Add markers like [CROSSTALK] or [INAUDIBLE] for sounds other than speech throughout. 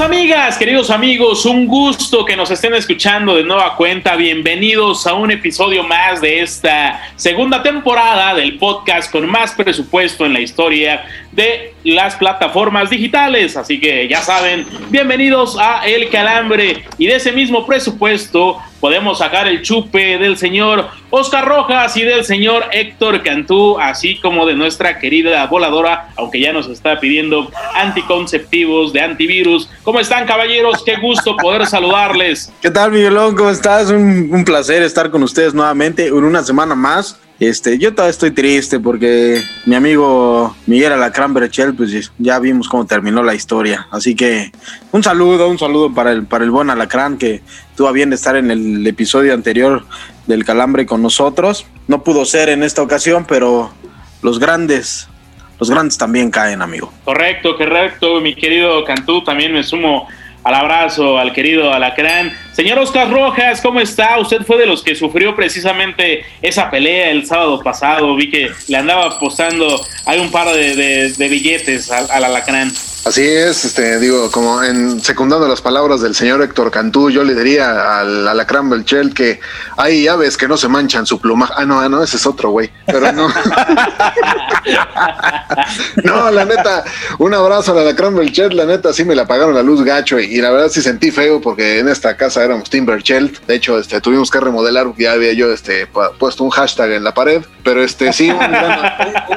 Amigas, queridos amigos, un gusto que nos estén escuchando de nueva cuenta. Bienvenidos a un episodio más de esta segunda temporada del podcast con más presupuesto en la historia de las plataformas digitales. Así que ya saben, bienvenidos a El Calambre y de ese mismo presupuesto podemos sacar el chupe del señor Oscar Rojas y del señor Héctor Cantú, así como de nuestra querida voladora, aunque ya nos está pidiendo anticonceptivos de antivirus. ¿Cómo están, caballeros? Qué gusto poder saludarles. ¿Qué tal, Miguelón? ¿Cómo estás? Un, un placer estar con ustedes nuevamente en una semana más. Este, yo todavía estoy triste porque mi amigo Miguel Alacrán Berechel, pues ya vimos cómo terminó la historia. Así que un saludo, un saludo para el, para el buen Alacrán que tuvo bien de estar en el episodio anterior del Calambre con nosotros. No pudo ser en esta ocasión, pero los grandes, los grandes también caen, amigo. Correcto, correcto, mi querido Cantú, también me sumo al abrazo al querido Alacrán. Señor Oscar Rojas, ¿cómo está? Usted fue de los que sufrió precisamente esa pelea el sábado pasado. Vi que le andaba apostando, hay un par de, billetes al, al Alacrán. Así es, este, digo, como en secundando las palabras del señor Héctor Cantú, yo le diría al Alacrán Belchel que hay aves que no se manchan su plumaje. Ah, no, ah, no, ese es otro, güey. Pero no. [LAUGHS] no, la neta, un abrazo al Alacrán Belchel, la neta sí me la apagaron la luz gacho y, la verdad sí sentí feo porque en esta casa éramos Timberchelt. De hecho, este, tuvimos que remodelar, ya había yo este, puesto un hashtag en la pared, pero este sí, un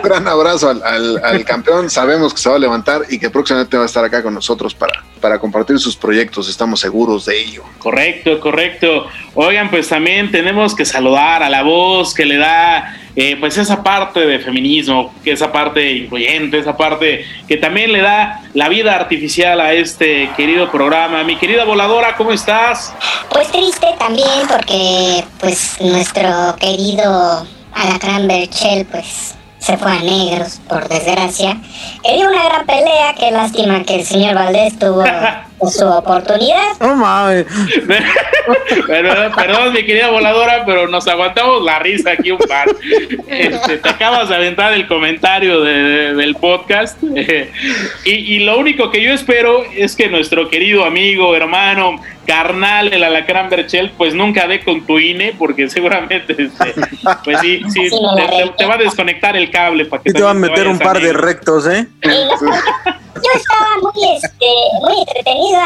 gran, abrazo al, al campeón. Sabemos que se va a levantar y que próximamente va a estar acá con nosotros para, para compartir sus proyectos, estamos seguros de ello. Correcto, correcto. Oigan, pues también tenemos que saludar a la voz que le da eh, pues esa parte de feminismo, que esa parte influyente, esa parte que también le da la vida artificial a este querido programa. Mi querida voladora, ¿cómo estás? Pues triste también porque pues nuestro querido Alacrán Berchel pues se fue a negros, por desgracia. Quería una gran pelea, qué lástima que el señor Valdés tuvo [LAUGHS] su oportunidad. No mames. [LAUGHS] perdón, mi querida voladora, pero nos aguantamos la risa aquí un par. Este, te acabas de aventar el comentario del podcast. [LAUGHS] y, y lo único que yo espero es que nuestro querido amigo, hermano, carnal, el alacrán Berchel, pues nunca dé con tu INE, porque [LAUGHS] seguramente, este, pues sí, sí, te, va a desconectar el cable. Para que y te va a meter un par de rectos, ¿eh? Yo estaba muy, este, muy entretenido,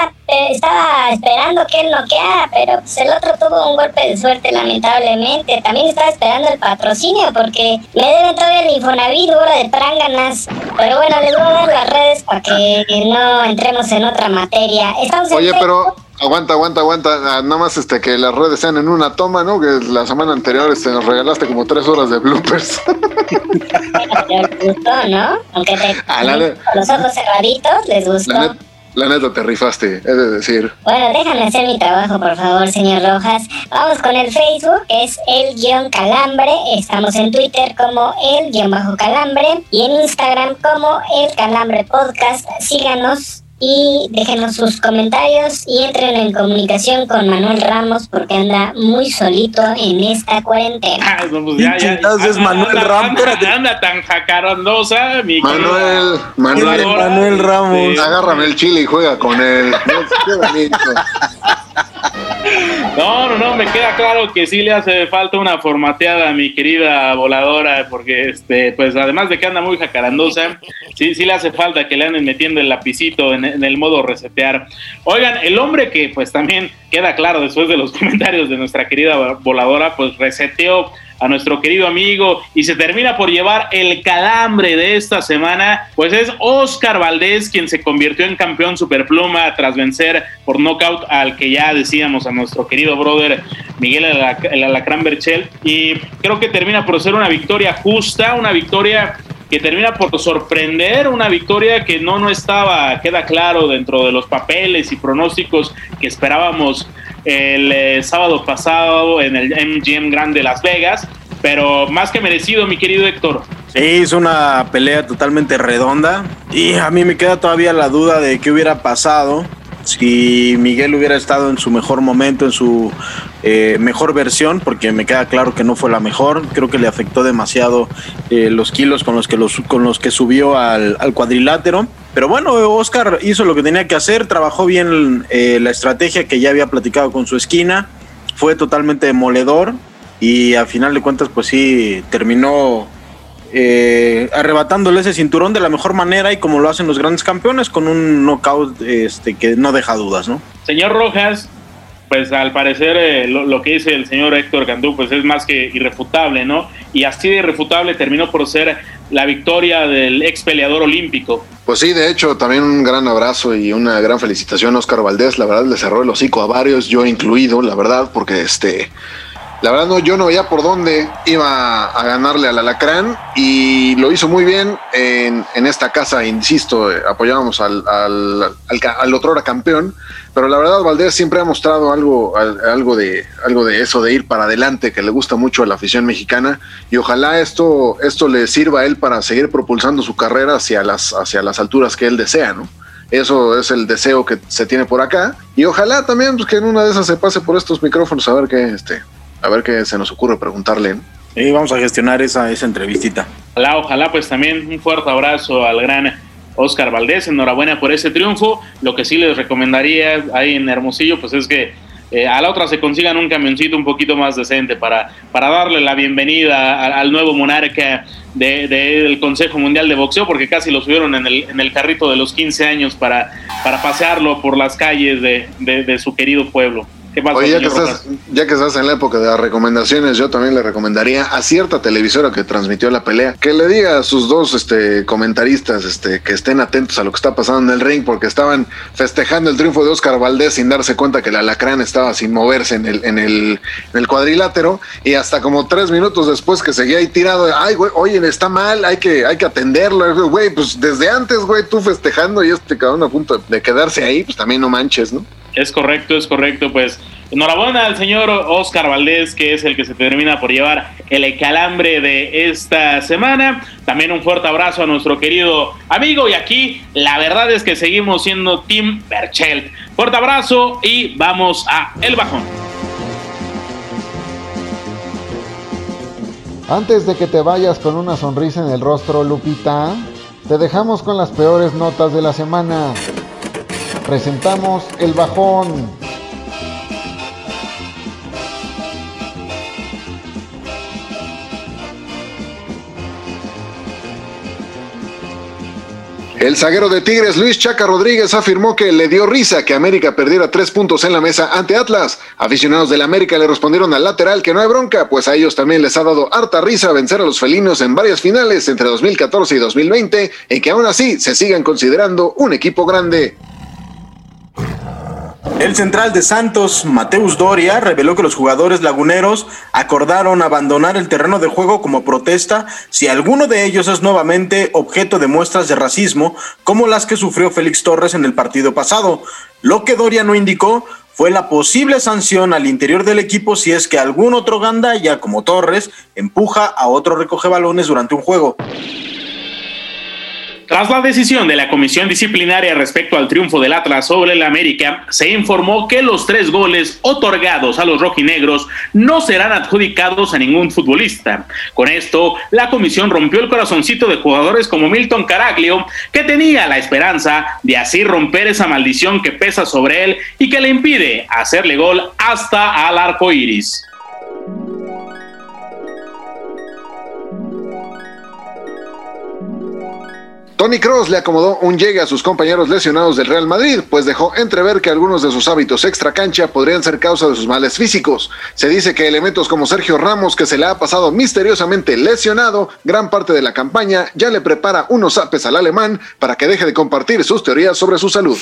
estaba esperando que él noqueara, pero pues el otro tuvo un golpe de suerte, lamentablemente. También estaba esperando el patrocinio, porque me deben todavía el Infonavit, hora de pránganas. Pero bueno, les voy a dar las redes para que no entremos en otra materia. Estamos Oye, pero... Aguanta, aguanta, aguanta. Ah, nada más este que las redes sean en una toma, ¿no? Que la semana anterior este, nos regalaste como tres horas de bloopers. les gustó, ¿no? Aunque te, ah, los ojos cerraditos les gustó. La, neta te rifaste, es de decir. Bueno, déjame hacer mi trabajo, por favor, señor Rojas. Vamos con el Facebook, que es el guion calambre. Estamos en Twitter como el guion bajo calambre y en Instagram como el calambre podcast. Síganos y déjenos sus comentarios y entren en comunicación con Manuel Ramos porque anda muy solito en esta cuarentena. Ah, pues ya, Entonces Manuel Ramos anda, tan jacarondosa, mi Manuel, Manuel, Manuel Ramos. Agárrame el chile y juega con él. [LAUGHS] Qué bonito. No, no, no, me queda claro que sí le hace falta una formateada a mi querida voladora, porque este, pues además de que anda muy jacarandosa, sí, sí le hace falta que le anden metiendo el lapicito en, en el modo resetear. Oigan, el hombre que pues también queda claro después de los [LAUGHS] comentarios de nuestra querida voladora, pues reseteó a nuestro querido amigo y se termina por llevar el calambre de esta semana, pues es Oscar Valdés quien se convirtió en campeón superpluma tras vencer por nocaut al que ya decíamos a nuestro querido brother Miguel el Alacrán Berchel. Y creo que termina por ser una victoria justa, una victoria que termina por sorprender una victoria que no, no estaba, queda claro dentro de los papeles y pronósticos que esperábamos el eh, sábado pasado en el MGM Grande de Las Vegas, pero más que merecido, mi querido Héctor. Sí, es una pelea totalmente redonda y a mí me queda todavía la duda de qué hubiera pasado si Miguel hubiera estado en su mejor momento, en su eh, mejor versión, porque me queda claro que no fue la mejor, creo que le afectó demasiado eh, los kilos con los que, los, con los que subió al, cuadrilátero. Pero bueno, Oscar hizo lo que tenía que hacer, trabajó bien eh, la estrategia que ya había platicado con su esquina, fue totalmente demoledor y al final de cuentas pues sí terminó eh, arrebatándole ese cinturón de la mejor manera y como lo hacen los grandes campeones con un knockout este, que no deja dudas, ¿no? Señor Rojas, pues al parecer eh, lo, que dice el señor Héctor Gandú pues es más que irrefutable, ¿no? Y así de irrefutable terminó por ser la victoria del ex peleador olímpico. Pues sí, de hecho, también un gran abrazo y una gran felicitación a Oscar Valdés. La verdad, le cerró el hocico a varios, yo incluido, la verdad, porque este la verdad, no, yo no veía por dónde iba a ganarle al Alacrán y lo hizo muy bien en, esta casa, insisto, apoyábamos al, al, al, otro hora campeón, pero la verdad Valdés siempre ha mostrado algo, algo, de, algo de eso, de ir para adelante, que le gusta mucho a la afición mexicana y ojalá esto, esto le sirva a él para seguir propulsando su carrera hacia las, hacia las alturas que él desea, ¿no? Eso es el deseo que se tiene por acá. Y ojalá también pues, que en una de esas se pase por estos micrófonos a ver qué, este, a ver qué se nos ocurre preguntarle. Y vamos a gestionar esa, esa entrevistita. Ojalá, ojalá, pues también un fuerte abrazo al gran Oscar Valdés. Enhorabuena por ese triunfo. Lo que sí les recomendaría ahí en Hermosillo, pues es que eh, a la otra se consigan un camioncito un poquito más decente para, para darle la bienvenida al, nuevo monarca del Consejo Mundial de Boxeo, porque casi lo subieron en el, en el carrito de los 15 años para, para pasearlo por las calles de, de su querido pueblo. Oye, ya que, estás, ya que estás en la época de las recomendaciones, yo también le recomendaría a cierta televisora que transmitió la pelea que le diga a sus dos este, comentaristas este, que estén atentos a lo que está pasando en el ring, porque estaban festejando el triunfo de Oscar Valdés sin darse cuenta que el alacrán estaba sin moverse en el, en el, en el cuadrilátero, y hasta como tres minutos después que seguía ahí tirado, ay, güey, oye, está mal, hay que, hay que atenderlo, güey, pues desde antes, güey, tú festejando y este cabrón a punto de quedarse ahí, pues también no manches, ¿no? Es correcto, es correcto. Pues enhorabuena al señor Oscar Valdés, que es el que se termina por llevar el calambre de esta semana. También un fuerte abrazo a nuestro querido amigo. Y aquí la verdad es que seguimos siendo Team Berchelt. Fuerte abrazo y vamos a El Bajón. Antes de que te vayas con una sonrisa en el rostro, Lupita, te dejamos con las peores notas de la semana presentamos el bajón. El zaguero de Tigres, Luis Chaca Rodríguez, afirmó que le dio risa que América perdiera tres puntos en la mesa ante Atlas. Aficionados del América le respondieron al lateral que no hay bronca, pues a ellos también les ha dado harta risa vencer a los felinos en varias finales entre 2014 y 2020 y que aún así se sigan considerando un equipo grande. El central de Santos, Mateus Doria, reveló que los jugadores laguneros acordaron abandonar el terreno de juego como protesta si alguno de ellos es nuevamente objeto de muestras de racismo, como las que sufrió Félix Torres en el partido pasado. Lo que Doria no indicó fue la posible sanción al interior del equipo si es que algún otro gandaya como Torres empuja a otro recoge balones durante un juego. Tras la decisión de la comisión disciplinaria respecto al triunfo del Atlas sobre el América, se informó que los tres goles otorgados a los rojinegros no serán adjudicados a ningún futbolista. Con esto, la comisión rompió el corazoncito de jugadores como Milton Caraglio, que tenía la esperanza de así romper esa maldición que pesa sobre él y que le impide hacerle gol hasta al arco iris. Tony Cross le acomodó un llegue a sus compañeros lesionados del Real Madrid, pues dejó entrever que algunos de sus hábitos extra cancha podrían ser causa de sus males físicos. Se dice que elementos como Sergio Ramos, que se le ha pasado misteriosamente lesionado gran parte de la campaña, ya le prepara unos apes al alemán para que deje de compartir sus teorías sobre su salud.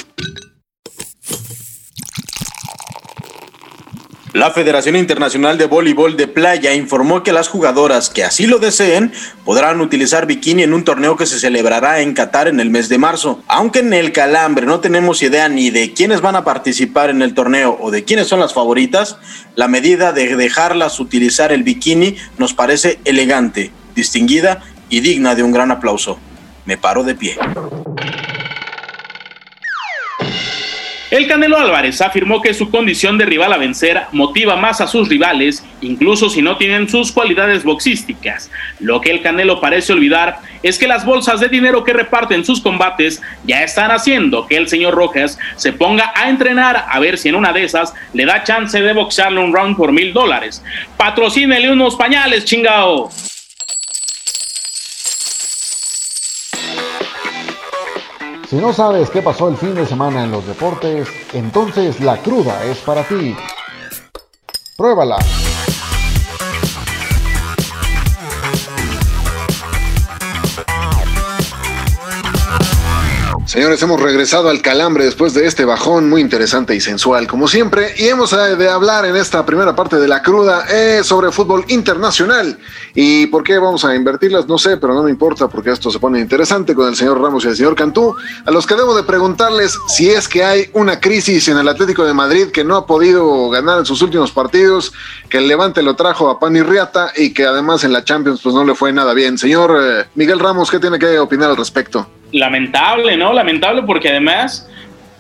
La Federación Internacional de Voleibol de Playa informó que las jugadoras que así lo deseen podrán utilizar bikini en un torneo que se celebrará en Qatar en el mes de marzo. Aunque en el calambre no tenemos idea ni de quiénes van a participar en el torneo o de quiénes son las favoritas, la medida de dejarlas utilizar el bikini nos parece elegante, distinguida y digna de un gran aplauso. Me paro de pie. El Canelo Álvarez afirmó que su condición de rival a vencer motiva más a sus rivales, incluso si no tienen sus cualidades boxísticas. Lo que el Canelo parece olvidar es que las bolsas de dinero que reparten sus combates ya están haciendo que el señor Rojas se ponga a entrenar a ver si en una de esas le da chance de boxearle un round por mil dólares. Patrocínele unos pañales, chingao. Si no sabes qué pasó el fin de semana en los deportes, entonces la cruda es para ti. Pruébala. Señores, hemos regresado al calambre después de este bajón muy interesante y sensual, como siempre, y hemos eh, de hablar en esta primera parte de la cruda eh, sobre fútbol internacional. ¿Y por qué vamos a invertirlas? No sé, pero no me importa porque esto se pone interesante con el señor Ramos y el señor Cantú, a los que debo de preguntarles si es que hay una crisis en el Atlético de Madrid que no ha podido ganar en sus últimos partidos, que el Levante lo trajo a pan y riata y que además en la Champions pues no le fue nada bien. Señor eh, Miguel Ramos, ¿qué tiene que opinar al respecto? Lamentable, ¿no? Lamentable porque además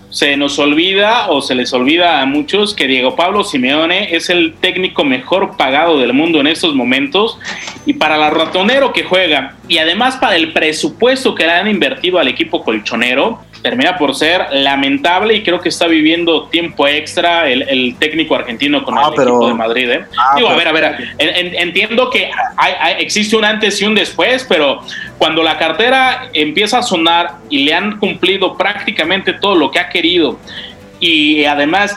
se nos olvida o se les olvida a muchos que Diego Pablo Simeone es el técnico mejor pagado del mundo en estos momentos y para la ratonero que juega y además para el presupuesto que le han invertido al equipo colchonero, termina por ser lamentable y creo que está viviendo tiempo extra el, técnico argentino con ah, el equipo de Madrid. ¿eh? Ah, Digo, a ver, a ver, entiendo que existe un antes y un después, pero cuando la cartera empieza a sonar y le han cumplido prácticamente todo lo que ha querido y además,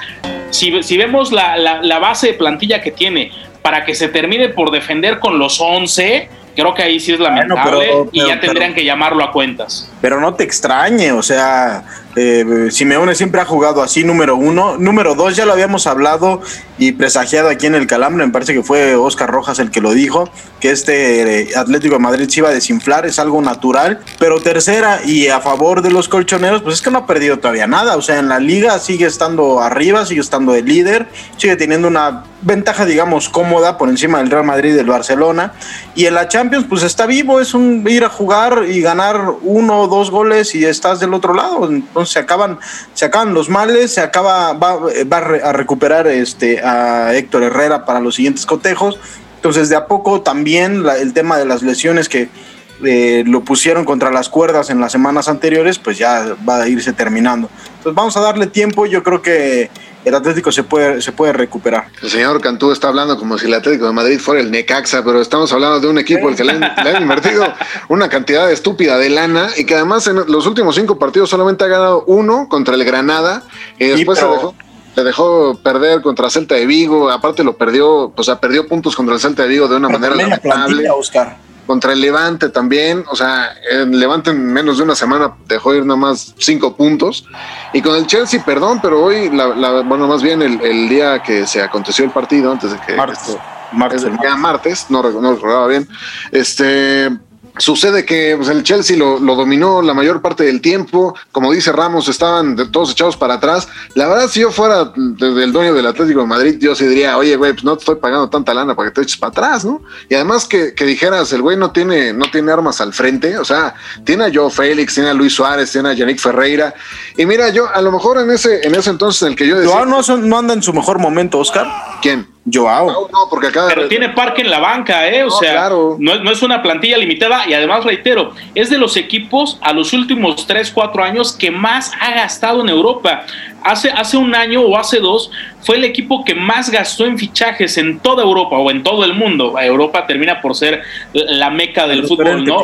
si, si vemos la, la base de plantilla que tiene para que se termine por defender con los 11, creo que ahí sí es lamentable y ya tendrían que llamarlo a cuentas. Pero no te extrañe, o sea, eh, Simeone siempre ha jugado así, número uno. Número dos, ya lo habíamos hablado y presagiado aquí en el Calambre, me parece que fue Oscar Rojas el que lo dijo, que este eh, Atlético de Madrid se iba a desinflar, es algo natural. Pero tercera, y a favor de los colchoneros, pues es que no ha perdido todavía nada. O sea, en la liga sigue estando arriba, sigue estando de líder, sigue teniendo una ventaja, digamos, cómoda por encima del Real Madrid y del Barcelona. Y en la Champions, pues está vivo, es un ir a jugar y ganar uno o dos goles y estás del otro lado. Entonces se acaban, se acaban los males, se acaba, va, va a recuperar este, a Héctor Herrera para los siguientes cotejos. Entonces, de a poco también el tema de las lesiones que eh, lo pusieron contra las cuerdas en las semanas anteriores, pues ya va a irse terminando. Entonces, vamos a darle tiempo. Yo creo que el Atlético se puede, se puede recuperar. El señor Cantú está hablando como si el Atlético de Madrid fuera el Necaxa, pero estamos hablando de un equipo al que le han, invertido una cantidad estúpida de lana y que además en los últimos cinco partidos solamente ha ganado uno contra el Granada y después se dejó le dejó perder contra Celta de Vigo, aparte lo perdió, o sea, perdió puntos contra el Celta de Vigo de una manera lamentable. Oscar contra el Levante también, o sea, el Levante en menos de una semana dejó ir nada más cinco puntos. Y con el Chelsea, perdón, pero hoy, bueno, más bien el, día que se aconteció el partido, antes de que... Martes. martes, el día martes, no, no recordaba bien, este Sucede que pues, el Chelsea lo, dominó la mayor parte del tiempo. Como dice Ramos, estaban todos echados para atrás. La verdad, si yo fuera el dueño del Atlético de Madrid, yo sí diría, oye, güey, pues no te estoy pagando tanta lana para que te eches para atrás, ¿no? Y además que, dijeras, el güey no tiene, no tiene armas al frente. O sea, tiene a Joe Félix, tiene a Luis Suárez, tiene a Yannick Ferreira. Y mira, yo a lo mejor en ese, en ese entonces en el que yo decía. No, no anda en su mejor momento, Oscar. ¿Quién? Joao. No, porque acá Pero tiene parque en la banca, ¿eh? O sea, no, es una plantilla limitada y además, reitero, es de los equipos a los últimos 3, 4 años que más ha gastado en Europa. Hace, hace un año o hace dos fue el equipo que más gastó en fichajes en toda Europa o en todo el mundo. Europa termina por ser la meca del fútbol, ¿no?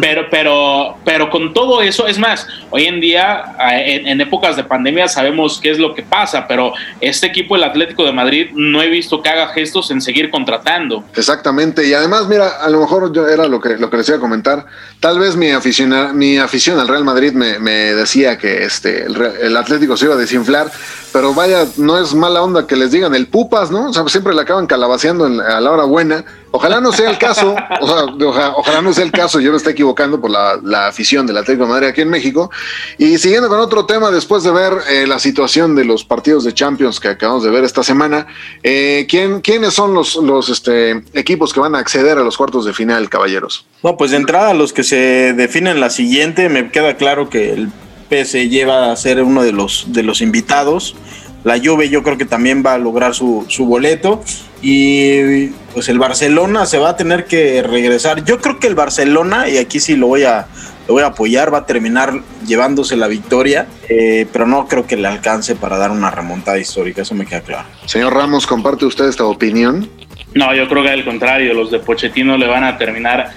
Pero, pero, pero con todo eso, es más, hoy en día, en, épocas de pandemia, sabemos qué es lo que pasa, pero este equipo, el Atlético de Madrid, no he visto que haga gestos en seguir contratando. Exactamente, y además, mira, a lo mejor yo era lo que, lo que les iba a comentar. Tal vez mi afición, mi afición al Real Madrid me, decía que este, el, el Atlético se iba a desinflar pero vaya, no es mala onda que les digan el pupas, ¿no? O sea, siempre le acaban calabaceando a la hora buena. Ojalá no sea el caso, ojalá, no sea el caso, yo me estoy equivocando por la, afición del Atlético de Madrid aquí en México. Y siguiendo con otro tema, después de ver eh, la situación de los partidos de Champions que acabamos de ver esta semana, eh, ¿quién, ¿quiénes son los, los este, equipos que van a acceder a los cuartos de final, caballeros? No, pues de entrada los que se definen la siguiente, me queda claro que el PSG lleva a ser uno de los, de los invitados. La Juve yo creo que también va a lograr su, su boleto y pues el Barcelona se va a tener que regresar. Yo creo que el Barcelona, y aquí sí lo voy a, lo voy a apoyar, va a terminar llevándose la victoria, eh, pero no creo que le alcance para dar una remontada histórica, eso me queda claro. Señor Ramos, ¿comparte usted esta opinión? No, yo creo que al contrario, los de Pochettino le van a terminar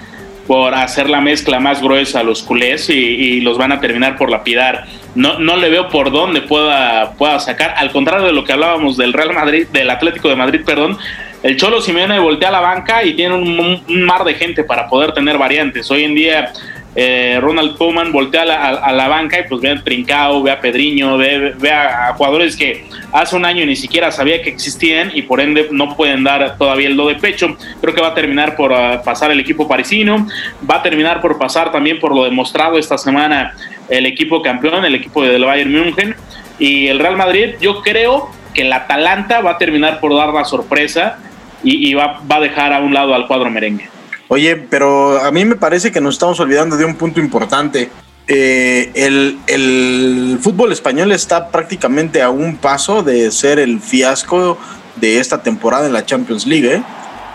por hacer la mezcla más gruesa a los culés y, los van a terminar por lapidar. No, no le veo por dónde pueda, pueda sacar, al contrario de lo que hablábamos del Real Madrid, del Atlético de Madrid, perdón, el Cholo Simeone voltea a la banca y tiene un, mar de gente para poder tener variantes. Hoy en día eh, Ronald Koeman voltea a la, banca y pues ve a Trincao, ve a Pedriño, ve, a, jugadores que hace un año ni siquiera sabía que existían y por ende no pueden dar todavía el do de pecho. Creo que va a terminar por ah, pasar el equipo parisino, va a terminar por pasar también por lo demostrado esta semana el equipo campeón, el equipo del Bayern München y el Real Madrid. Yo creo que el Atalanta va a terminar por dar la sorpresa y, va a dejar a un lado al cuadro merengue. Oye, pero a mí me parece que nos estamos olvidando de un punto importante. Eh, el, fútbol español está prácticamente a un paso de ser el fiasco de esta temporada en la Champions League. ¿eh?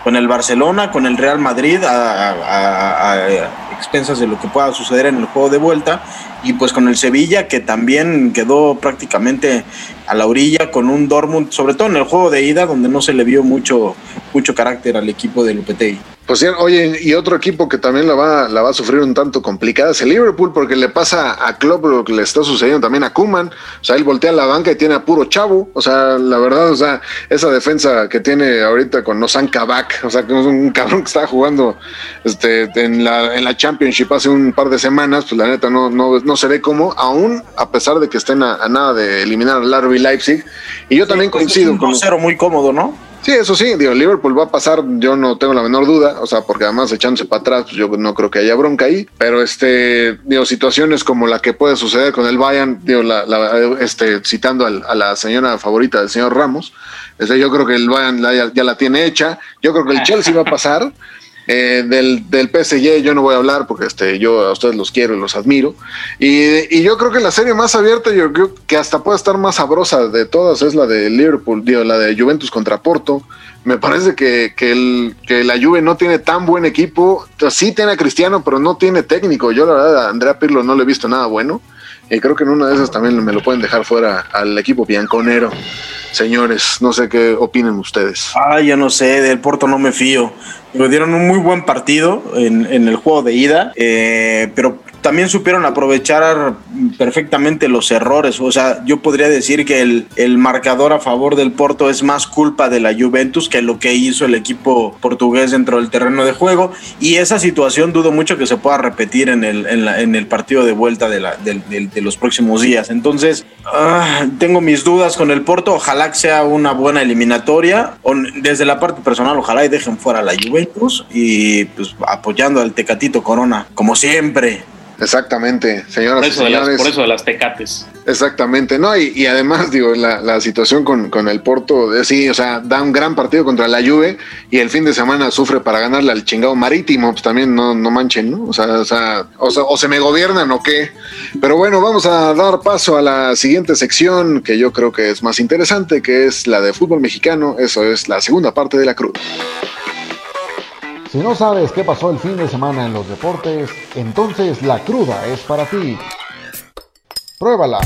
Con el Barcelona, con el Real Madrid, a, expensas de lo que pueda suceder en el juego de vuelta, y pues con el Sevilla, que también quedó prácticamente a la orilla con un Dortmund, sobre todo en el juego de ida, donde no se le vio mucho, mucho carácter al equipo de Lupetegui. Pues sí, oye, y otro equipo que también la va, la va a sufrir un tanto complicada es el Liverpool, porque le pasa a Klopp lo que le está sucediendo también a Kuman. O sea, él voltea la banca y tiene a puro chavo. O sea, la verdad, o sea, esa defensa que tiene ahorita con Nosan Kabak, o sea, que es un cabrón que está jugando este, en, la, en la Championship hace un par de semanas, pues la neta no, no, no se ve cómo, aún a pesar de que estén a, nada de eliminar al Leipzig. Y yo también coincido. un con. cero muy cómodo, ¿no? Sí, eso sí, digo, Liverpool va a pasar, yo no tengo la menor duda, o sea, porque además echándose para atrás, pues yo no creo que haya bronca ahí, pero este, digo, situaciones como la que puede suceder con el Bayern, digo, la, este, citando a la señora favorita del señor Ramos, este, yo creo que el Bayern ya, ya la tiene hecha, yo creo que el [LAUGHS] Chelsea va a pasar, eh, del, del PSG yo no voy a hablar porque este, yo a ustedes los quiero y los admiro. Y, yo creo que la serie más abierta, yo creo que hasta puede estar más sabrosa de todas, es la de Liverpool, digo, la de Juventus contra Porto. Me parece que, que, el, que la Juve no tiene tan buen equipo. Sí tiene a Cristiano, pero no tiene técnico. Yo la verdad a Andrea Pirlo no le he visto nada bueno. Y creo que en una de esas también me lo pueden dejar fuera al equipo bianconero. Señores, no sé qué opinen ustedes. Ah, yo no sé, del Porto no me fío. Me dieron un muy buen partido en, en el juego de ida, eh, pero también supieron aprovechar perfectamente los errores. O sea, yo podría decir que el, el, marcador a favor del Porto es más culpa de la Juventus que lo que hizo el equipo portugués dentro del terreno de juego. Y esa situación dudo mucho que se pueda repetir en el, en, el partido de vuelta de, la, de, los próximos días. Entonces, ah, tengo mis dudas con el Porto. Ojalá que sea una buena eliminatoria. Desde la parte personal, ojalá y dejen fuera a la Juventus y pues apoyando al Tecatito Corona, como siempre. Exactamente, señoras por eso y señores. por eso de las tecates. Exactamente, no, y, además, digo, la, situación con, el Porto, de, sí, o sea, da un gran partido contra la Juve y el fin de semana sufre para ganarle al chingado marítimo, pues también no, no manchen, ¿no? O sea, o sea, o se me gobiernan o qué. Pero bueno, vamos a dar paso a la siguiente sección que yo creo que es más interesante, que es la de fútbol mexicano, eso es la segunda parte de la cruz. Si no sabes qué pasó el fin de semana en los deportes, entonces la cruda es para ti. Pruébala.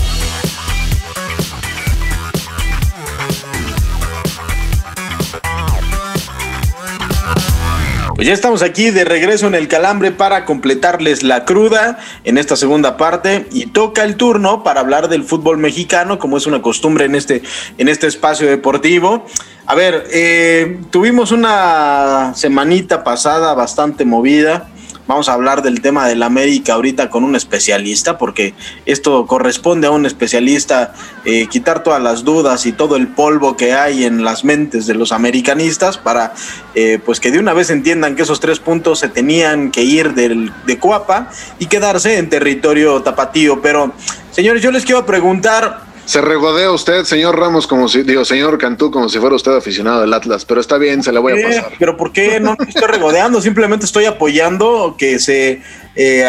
Pues ya estamos aquí de regreso en el calambre para completarles la cruda en esta segunda parte y toca el turno para hablar del fútbol mexicano como es una costumbre en este, en este espacio deportivo. A ver, eh, tuvimos una semanita pasada bastante movida vamos a hablar del tema del América ahorita con un especialista, porque esto corresponde a un especialista eh, quitar todas las dudas y todo el polvo que hay en las mentes de los americanistas para eh, pues que de una vez entiendan que esos tres puntos se tenían que ir del, de Cuapa y quedarse en territorio tapatío. Pero, señores, yo les quiero preguntar, se regodea usted, señor Ramos, como si, digo, señor Cantú, como si fuera usted aficionado del Atlas, pero está bien, se la voy a pasar. Pero ¿por qué no estoy regodeando? Simplemente estoy apoyando que se eh,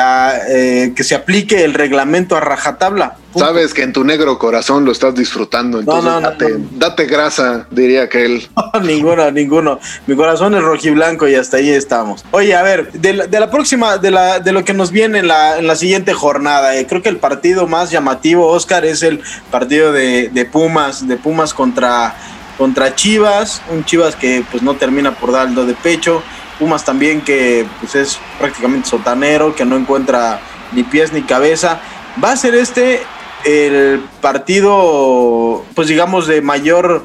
eh, que se aplique el reglamento a rajatabla. Sabes que en tu negro corazón lo estás disfrutando, entonces date, grasa, diría aquel. [LAUGHS] ninguno, ninguno. Mi corazón es rojiblanco y hasta ahí estamos. Oye, a ver, de la, próxima, de, la, de lo que nos viene en la, en la siguiente jornada, eh, creo que el partido más llamativo, Oscar, es el partido de, de Pumas, de Pumas contra, contra Chivas, un Chivas que pues no termina por dar de pecho. Pumas también que pues, es prácticamente sotanero, que no encuentra ni pies ni cabeza. Va a ser este el partido, pues digamos, de mayor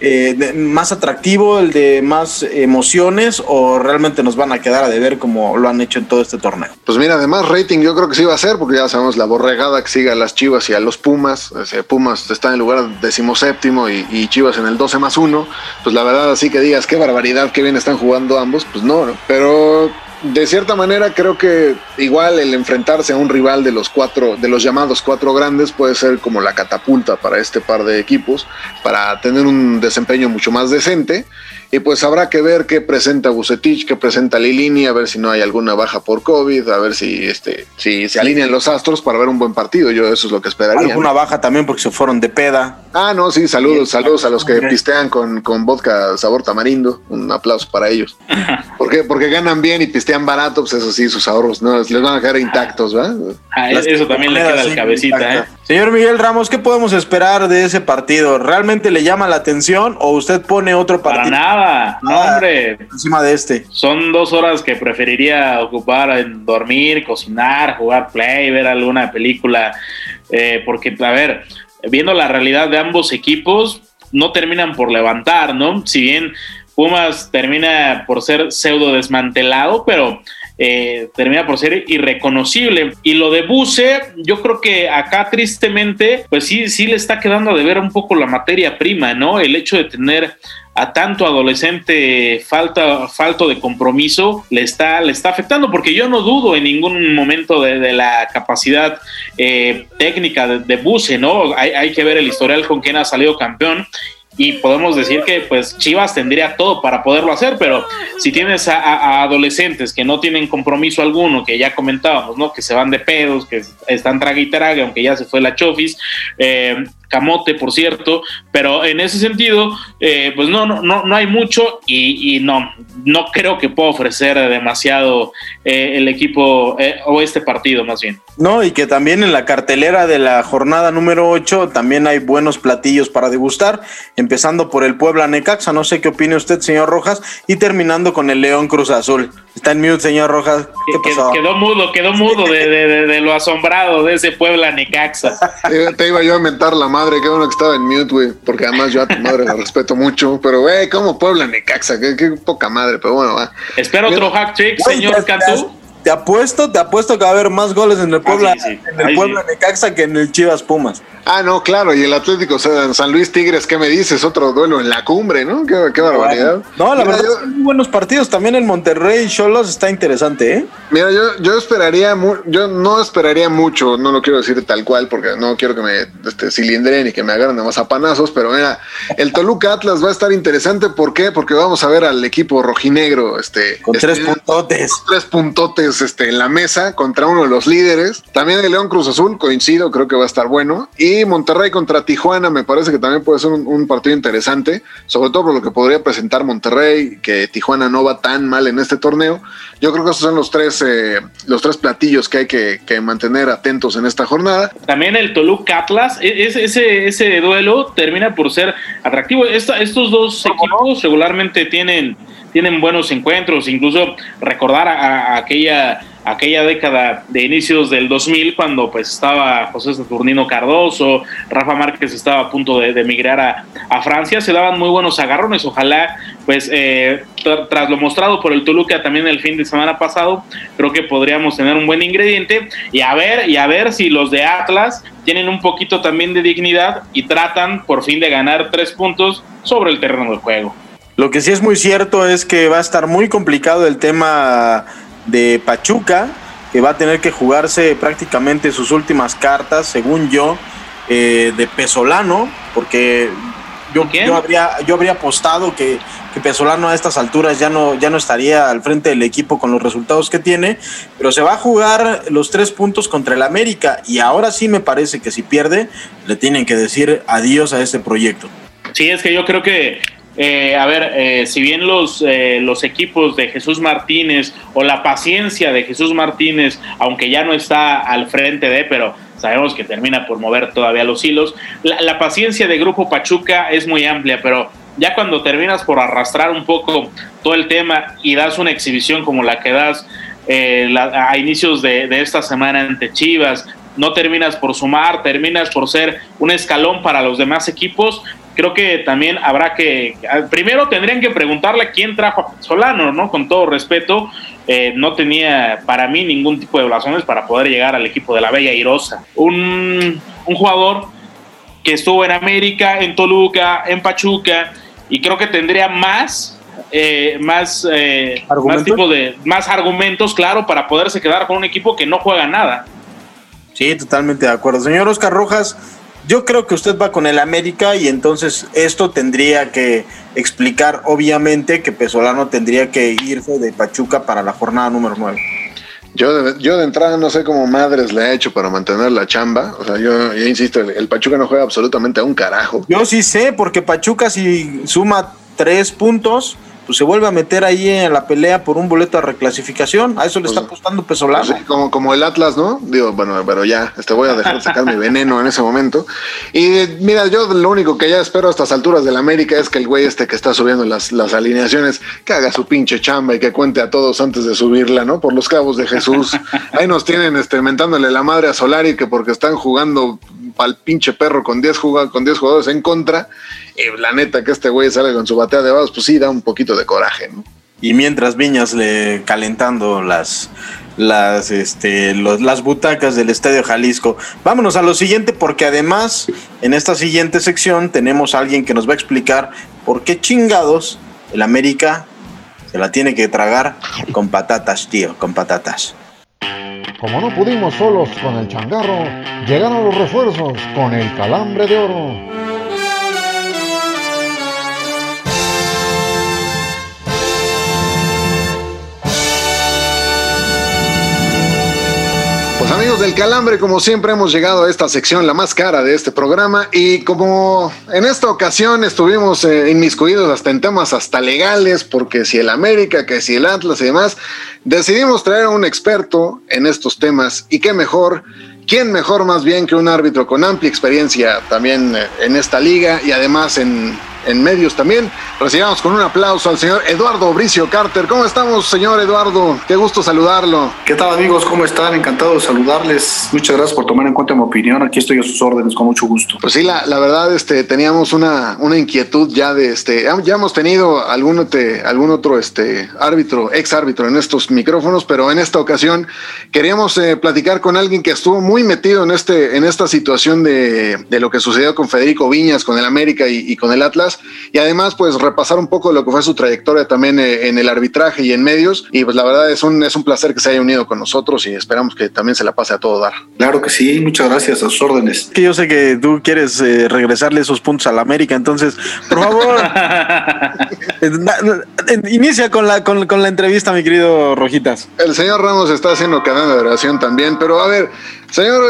eh, más atractivo, el de más emociones, o realmente nos van a quedar a deber como lo han hecho en todo este torneo? Pues mira, además rating yo creo que sí va a ser, porque ya sabemos la borregada que sigue a las Chivas y a los Pumas. Pumas está en el lugar decimoséptimo y, Chivas en el 12 más 1. Pues la verdad, así que digas qué barbaridad, qué bien están jugando ambos, pues ¿no? pero de cierta manera creo que igual el enfrentarse a un rival de los cuatro, de los llamados cuatro grandes puede ser como la catapulta para este par de equipos, para tener un desempeño mucho más decente. Y pues habrá que ver qué presenta Bucetich, qué presenta Lilini, a ver si no hay alguna baja por COVID, a ver si este, si se alinean los astros para ver un buen partido. Yo eso es lo que esperaría. Alguna baja también porque se fueron de peda. Ah, no, sí, saludos, saludos a los que pistean con, con vodka sabor tamarindo. Un aplauso para ellos. [LAUGHS] ¿Por qué? Porque ganan bien y pistean barato, pues eso sí, sus ahorros no les van a quedar intactos, ¿verdad? Ah, eso también le queda la cabecita, ¿eh? Señor Miguel Ramos, ¿qué podemos esperar de ese partido? ¿Realmente le llama la atención o usted pone otro partido? Para nada, no, hombre. Encima de este. Son dos horas que preferiría ocupar en dormir, cocinar, jugar play, ver alguna película. Eh, porque, a ver, viendo la realidad de ambos equipos, no terminan por levantar, ¿no? Si bien Pumas termina por ser pseudo desmantelado, pero eh, termina por ser irreconocible. Y lo de Buse, yo creo que acá tristemente, pues sí, sí le está quedando de ver un poco la materia prima, ¿no? El hecho de tener a tanto adolescente falta, falto de compromiso le está, le está afectando, porque yo no dudo en ningún momento de, la capacidad eh, técnica de, de Buse, ¿no? Hay, hay, que ver el historial con quien ha salido campeón y podemos decir que pues Chivas tendría todo para poderlo hacer, pero si tienes a, adolescentes que no tienen compromiso alguno, que ya comentábamos, ¿no? Que se van de pedos, que están traga y aunque ya se fue la Chofis, eh, Camote, por cierto, pero en ese sentido, eh, pues no, no, no, no hay mucho y, no, no creo que pueda ofrecer demasiado eh, el equipo eh, o este partido más bien. No, y que también en la cartelera de la jornada número 8 también hay buenos platillos para degustar, empezando por el Puebla Necaxa, no sé qué opine usted, señor Rojas, y terminando con el León Cruz Azul. Está en mute, señor Rojas. ¿Qué pasó? Quedó mudo, quedó mudo de, de, lo asombrado de ese Puebla Necaxa. [LAUGHS] Te, iba yo a mentar la madre, qué bueno que estaba en mute, güey, porque además yo a tu madre la respeto mucho, pero güey, ¿cómo Puebla Necaxa? Qué, qué poca madre, pero bueno, va. Espero otro hack trick, señor Cantú. Te apuesto, te apuesto que va a haber más goles en el ah, Puebla, en el Puebla Necaxa que en el Chivas Pumas. Ah, no, claro, y el Atlético o sea, San Luis Tigres, ¿qué me dices? Otro duelo en la cumbre, ¿no? Qué, barbaridad. No, la verdad, muy buenos partidos. También en Monterrey Cholos está interesante, ¿eh? Mira, yo, yo esperaría, yo no esperaría mucho, no lo quiero decir tal cual, porque no quiero que me este, cilindren y que me agarren más a panazos, pero mira, el Toluca Atlas va a estar interesante, ¿por qué? Porque vamos a ver al equipo rojinegro, este. Con tres este, puntotes. Tres puntotes este, en la mesa contra uno de los líderes. También el León Cruz Azul, coincido, creo que va a estar bueno. Y Monterrey contra Tijuana me parece que también puede ser un, partido interesante, sobre todo por lo que podría presentar Monterrey, que Tijuana no va tan mal en este torneo. Yo creo que esos son los tres, eh, los tres platillos que hay que, mantener atentos en esta jornada. También el Toluca Atlas, e, ese, ese duelo termina por ser atractivo. estos dos equipos regularmente tienen tienen buenos encuentros, incluso recordar a, aquella aquella década de inicios del 2000 cuando pues estaba José Saturnino Cardoso, Rafa Márquez estaba a punto de, emigrar a, Francia, se daban muy buenos agarrones, ojalá pues eh, tras lo mostrado por el Toluca también el fin de semana pasado, creo que podríamos tener un buen ingrediente y a ver, y a ver si los de Atlas tienen un poquito también de dignidad y tratan por fin de ganar tres puntos sobre el terreno del juego. Lo que sí es muy cierto es que va a estar muy complicado el tema de Pachuca, que va a tener que jugarse prácticamente sus últimas cartas, según yo, eh, de Pesolano, porque yo, yo, habría, yo habría apostado que, que, Pesolano a estas alturas ya no, ya no estaría al frente del equipo con los resultados que tiene, pero se va a jugar los tres puntos contra el América y ahora sí me parece que si pierde le tienen que decir adiós a este proyecto. Sí, es que yo creo que eh, a ver, eh, si bien los, eh, los equipos de Jesús Martínez o la paciencia de Jesús Martínez, aunque ya no está al frente de, pero sabemos que termina por mover todavía los hilos, la, paciencia de Grupo Pachuca es muy amplia, pero ya cuando terminas por arrastrar un poco todo el tema y das una exhibición como la que das a inicios de, de esta semana ante Chivas, no terminas por sumar, terminas por ser un escalón para los demás equipos, creo que también habrá que, primero tendrían que preguntarle quién trajo a Solano, ¿no? Con todo respeto, eh, no tenía para mí ningún tipo de blasones para poder llegar al equipo de la Bella Irosa. Un, un jugador que estuvo en América, en Toluca, en Pachuca, y creo que tendría más, eh, más, eh, más tipo de, más argumentos, claro, para poderse quedar con un equipo que no juega nada. Sí, totalmente de acuerdo. Señor Oscar Rojas, yo creo que usted va con el América y entonces esto tendría que explicar, obviamente, que Pesolano tendría que irse de Pachuca para la jornada número 9. Yo de, yo de entrada no sé cómo madres le ha hecho para mantener la chamba. O sea, yo, insisto, el, Pachuca no juega absolutamente a un carajo. Yo sí sé, porque Pachuca si suma tres puntos, pues se vuelve a meter ahí en la pelea por un boleto de reclasificación. A eso le está pues, apostando Pesolano. Pues como, como el Atlas, ¿no? Digo, bueno, pero ya, este voy a dejar de sacar mi veneno en ese momento. Y mira, yo lo único que ya espero a estas alturas del América es que el güey este que está subiendo las, las alineaciones, que haga su pinche chamba y que cuente a todos antes de subirla, ¿no? Por los cabos de Jesús. [LAUGHS] Ahí nos tienen este, mentándole la madre a Solari que porque están jugando al pinche perro con 10 con 10 jugadores en contra y la neta que este güey sale con su batea de vasos, pues sí da un poquito de coraje, ¿no? Y mientras Viñas le calentando las las este las butacas del Estadio Jalisco. Vámonos a lo siguiente porque además en esta siguiente sección tenemos a alguien que nos va a explicar por qué chingados el América se la tiene que tragar con patatas, tío, con patatas. Como no pudimos solos con el changarro, llegaron los refuerzos con el calambre de oro. Pues amigos del Calambre, como siempre hemos llegado a esta sección, la más cara de este programa, y como en esta ocasión estuvimos eh, inmiscuidos hasta en temas hasta legales, porque si el América, que si el Atlas y demás, decidimos traer a un experto en estos temas, y qué mejor, quién mejor más bien que un árbitro con amplia experiencia también eh, en esta liga y además en en medios también. Recibamos con un aplauso al señor Eduardo Bricio Carter. ¿Cómo estamos, señor Eduardo? Qué gusto saludarlo. ¿Qué tal, amigos? ¿Cómo están? Encantado de saludarles. Muchas gracias por tomar en cuenta mi opinión. Aquí estoy a sus órdenes, con mucho gusto. Pues sí, la, la verdad, este, teníamos una, una inquietud ya de este. Ya hemos tenido algún, algún otro este, árbitro, ex árbitro en estos micrófonos, pero en esta ocasión queríamos eh, platicar con alguien que estuvo muy metido en, este, en esta situación de, de lo que sucedió con Federico Viñas, con el América y, y con el Atlas y además pues repasar un poco lo que fue su trayectoria también eh, en el arbitraje y en medios y pues la verdad es un, es un placer que se haya unido con nosotros y esperamos que también se la pase a todo dar. Claro que sí, muchas gracias a sus órdenes. Que yo sé que tú quieres eh, regresarle esos puntos a la América, entonces por favor [LAUGHS] inicia con la, con, con la entrevista mi querido Rojitas. El señor Ramos está haciendo cadena de oración también, pero a ver, Señor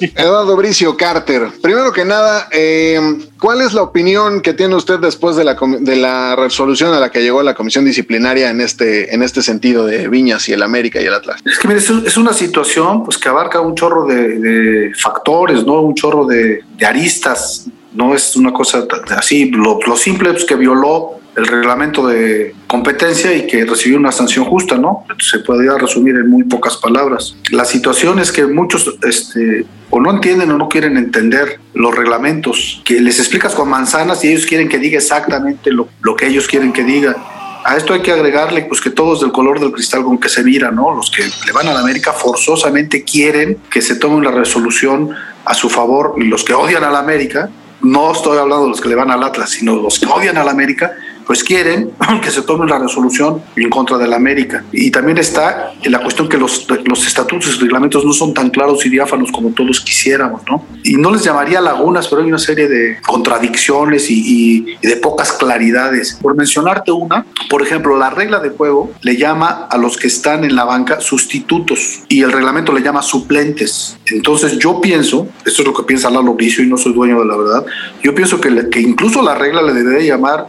eh, Eduardo Bricio Carter, primero que nada, eh, ¿cuál es la opinión que tiene usted después de la, de la resolución a la que llegó la comisión disciplinaria en este, en este sentido de Viñas y el América y el Atlas? Es que es una situación pues, que abarca un chorro de, factores, ¿no? un chorro de, aristas. No es una cosa así, lo, simple es que violó el reglamento de competencia y que recibió una sanción justa, ¿no? Se podría resumir en muy pocas palabras. La situación es que muchos este, o no entienden o no quieren entender los reglamentos, que les explicas con manzanas y ellos quieren que diga exactamente lo, lo que ellos quieren que diga. A esto hay que agregarle pues que todos del color del cristal con que se mira, ¿no? Los que le van a la América forzosamente quieren que se tome una resolución a su favor y los que odian a la América, no estoy hablando de los que le van al Atlas, sino los que odian a la América, pues quieren [LAUGHS] que se tome una resolución en contra de la América. Y también está la cuestión que los, los estatutos y reglamentos no son tan claros y diáfanos como todos quisiéramos, ¿no? Y no les llamaría lagunas, pero hay una serie de contradicciones y, de pocas claridades. Por mencionarte una, por ejemplo, la regla de juego le llama a los que están en la banca sustitutos y el reglamento le llama suplentes. Entonces yo pienso, esto es lo que piensa Lalo Vicio y no soy dueño de la verdad, yo pienso que, que incluso la regla le debería llamar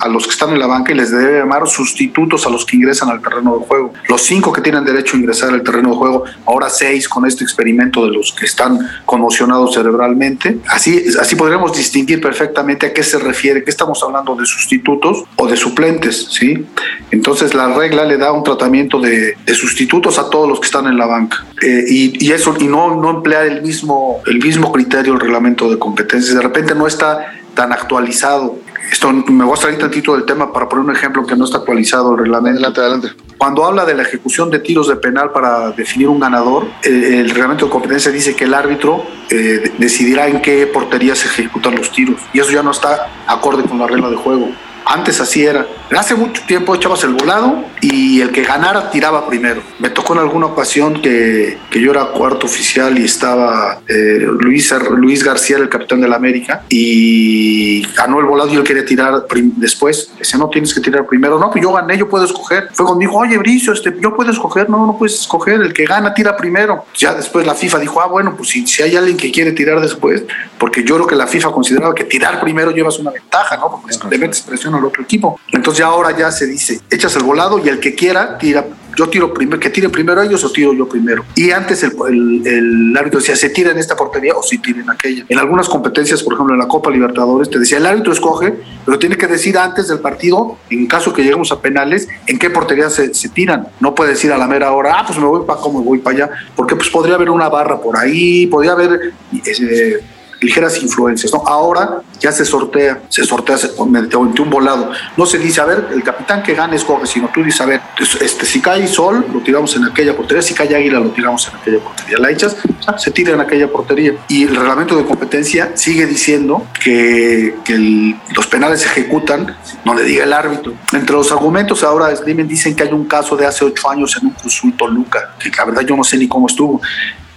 a los que están en la banca y les debe llamar sustitutos a los que ingresan al terreno de juego. Los cinco que tienen derecho a ingresar al terreno de juego, ahora seis con este experimento de los que están conmocionados cerebralmente. Así, así podríamos distinguir perfectamente a qué se refiere, que estamos hablando de sustitutos o de suplentes, ¿sí? Entonces la regla le da un tratamiento de, de sustitutos a todos los que están en la banca. Eh, y, y eso, y no, no emplear el mismo, el mismo criterio el reglamento de competencias. De repente no está tan actualizado. Esto me voy a salir tantito del tema para poner un ejemplo que no está actualizado el reglamento. Adelante, adelante. Cuando habla de la ejecución de tiros de penal para definir un ganador, eh, el reglamento de competencia dice que el árbitro eh, de- decidirá en qué portería se ejecutan los tiros. Y eso ya no está acorde con la regla de juego. Antes así era. Hace mucho tiempo echabas el volado y el que ganara tiraba primero. Me tocó en alguna ocasión que, que yo era cuarto oficial y estaba eh, Luis, Luis García, el capitán de la América, y ganó el volado y él quería tirar después. Dice, no tienes que tirar primero. No, pues yo gané, yo puedo escoger. Fue cuando dijo, oye, Bricio, este, yo puedo escoger. No, no puedes escoger. El que gana tira primero. Ya después la FIFA dijo, ah, bueno, pues si, si hay alguien que quiere tirar después, porque yo creo que la FIFA consideraba que tirar primero llevas una ventaja, ¿no? Porque le metes presión al otro equipo. Entonces ya ahora ya se dice, echas el volado y el que quiera tira. Yo tiro primero, que tire primero ellos o tiro yo primero. Y antes el, el, árbitro decía, se tira en esta portería o si tira en aquella. En algunas competencias, por ejemplo en la Copa Libertadores, te decía, el árbitro escoge, pero tiene que decir antes del partido, en caso que lleguemos a penales, en qué portería se, se tiran. No puede decir a la mera hora, ah, pues me voy para acá, me voy para allá, porque pues podría haber una barra por ahí, podría haber... eh, ligeras influencias. ¿no? Ahora ya se sortea, se sortea mediante un volado. No se dice, a ver, el capitán que gane escoge, sino tú dices, a ver, este, si cae sol, lo tiramos en aquella portería, si cae águila, lo tiramos en aquella portería. La echas, ah, se tira en aquella portería. Y el reglamento de competencia sigue diciendo que, que el- los penales se ejecutan, no le diga el árbitro. Entre los argumentos ahora Slimen dicen que hay un caso de hace ocho años en un Cruz Azul Toluca, que la verdad yo no sé ni cómo estuvo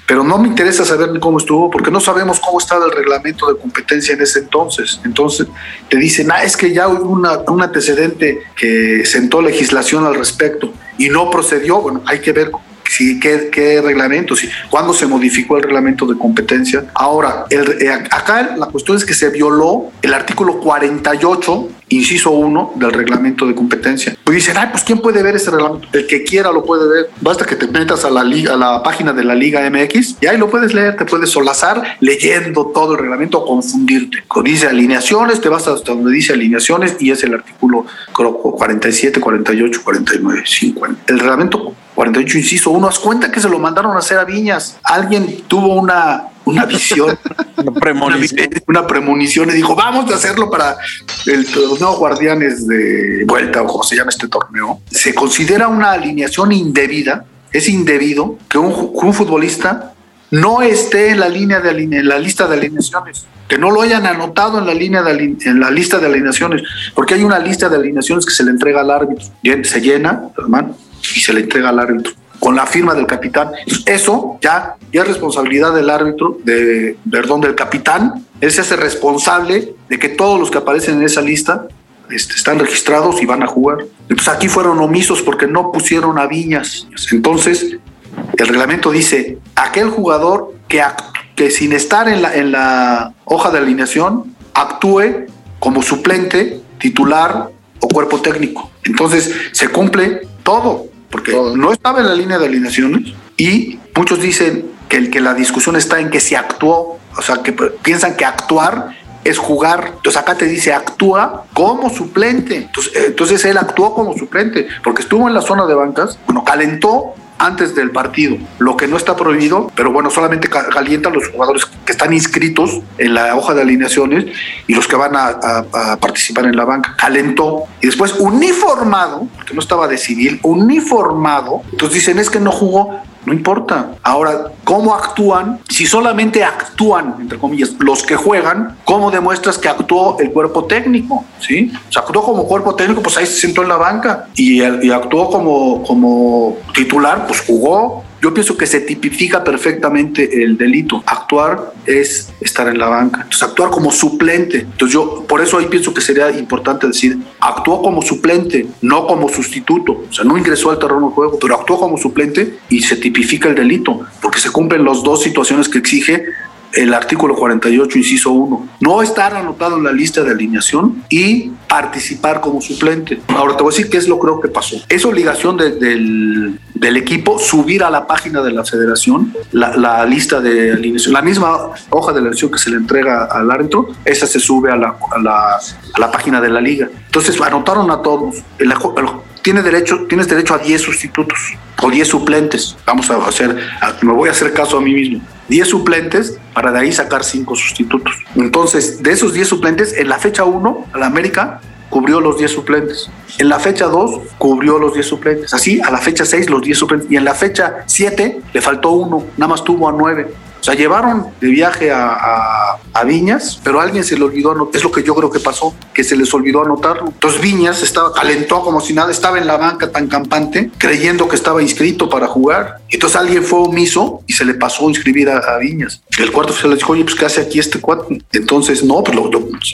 pero no me interesa saber cómo estuvo porque no sabemos cómo estaba el reglamento de competencia en ese entonces. Entonces te dicen, ah, es que ya hubo una- un antecedente que sentó legislación al respecto y no procedió. Bueno, hay que ver si, qué, qué reglamento, si, cuándo se modificó el reglamento de competencia. Ahora, el- eh, acá la cuestión es que se violó el artículo 48, inciso 1 del reglamento de competencia. Pues dicen, ay, pues ¿quién puede ver ese reglamento? El que quiera lo puede ver. Basta que te metas a la, liga, a la página de la Liga MX y ahí lo puedes leer, te puedes solazar leyendo todo el reglamento o confundirte. Con dice alineaciones, te vas hasta donde dice alineaciones y es el artículo creo, 47, 48, 49, 50. El reglamento 48, inciso 1, haz cuenta que se lo mandaron a hacer a Viñas. Alguien tuvo una, una visión [LAUGHS] Una premonición. una premonición y dijo, vamos a hacerlo para el torneo Guardianes de vuelta o como se llama este torneo. Se considera una alineación indebida, es indebido que un, futbolista no esté en la línea de aline- en la lista de alineaciones, que no lo hayan anotado en la línea de aline- en la lista de alineaciones, porque hay una lista de alineaciones que se le entrega al árbitro, se llena, hermano, y se le entrega al árbitro con la firma del capitán. Eso ya, es responsabilidad del árbitro, de, perdón, del capitán. Él se hace responsable de que todos los que aparecen en esa lista este, están registrados y van a jugar. Entonces aquí fueron omisos porque no pusieron a Viñas. Entonces el reglamento dice, aquel jugador que, que sin estar en la, en la hoja de alineación actúe como suplente, titular o cuerpo técnico. Entonces se cumple todo, porque Todo. no estaba en la línea de alineaciones y muchos dicen que, el, que la discusión está en que se actuó, o sea, que piensan que actuar es jugar. Entonces acá te dice actúa como suplente. Entonces, eh, entonces él actuó como suplente porque estuvo en la zona de bancas, bueno, calentó antes del partido, lo que no está prohibido, pero bueno, solamente calienta a los jugadores que están inscritos en la hoja de alineaciones y los que van a, a, participar en la banca. Calentó y después uniformado, porque no estaba de civil, uniformado, entonces dicen es que no jugó, no importa. Ahora, ¿cómo actúan? Si solamente actúan, entre comillas, los que juegan, ¿cómo demuestras que actuó el cuerpo técnico? ¿Sí? O sea, actuó como cuerpo técnico, pues ahí se sentó en la banca. Y, y actuó como, como titular, pues jugó. Yo pienso que se tipifica perfectamente el delito. Actuar es estar en la banca. Entonces, actuar como suplente. Entonces, yo por eso ahí pienso que sería importante decir, actuó como suplente, no como sustituto. O sea, no ingresó al terreno de juego, pero actuó como suplente y se tipifica el delito, porque se cumplen las dos situaciones que exige el artículo 48, inciso 1. No estar anotado en la lista de alineación y participar como suplente. Ahora te voy a decir qué es lo creo que pasó. Es obligación del, del, equipo subir a la página de la federación la, la, lista de alineación. La misma hoja de alineación que se le entrega al árbitro, esa se sube a la, a la, a la página de la liga. Entonces anotaron a todos. El, tiene derecho, tienes derecho a 10 sustitutos o 10 suplentes. Vamos a hacer, me voy a hacer caso a mí mismo. 10 suplentes para de ahí sacar 5 sustitutos. Entonces, de esos 10 suplentes, en la fecha 1, la América cubrió los 10 suplentes. En la fecha 2 cubrió los 10 suplentes. Así, a la fecha 6 los 10 suplentes. Y en la fecha 7 le faltó uno, nada más tuvo a 9. O sea, llevaron de viaje a, a, Viñas, pero alguien se le olvidó anotar. Es lo que yo creo que pasó, que se les olvidó anotarlo. Entonces Viñas estaba, calentó como si nada, estaba en la banca tan campante, creyendo que estaba inscrito para jugar. Entonces alguien fue omiso y se le pasó inscribir a, Viñas. El cuarto oficial le dijo, oye, pues ¿qué hace aquí este cuate? Entonces, no, pues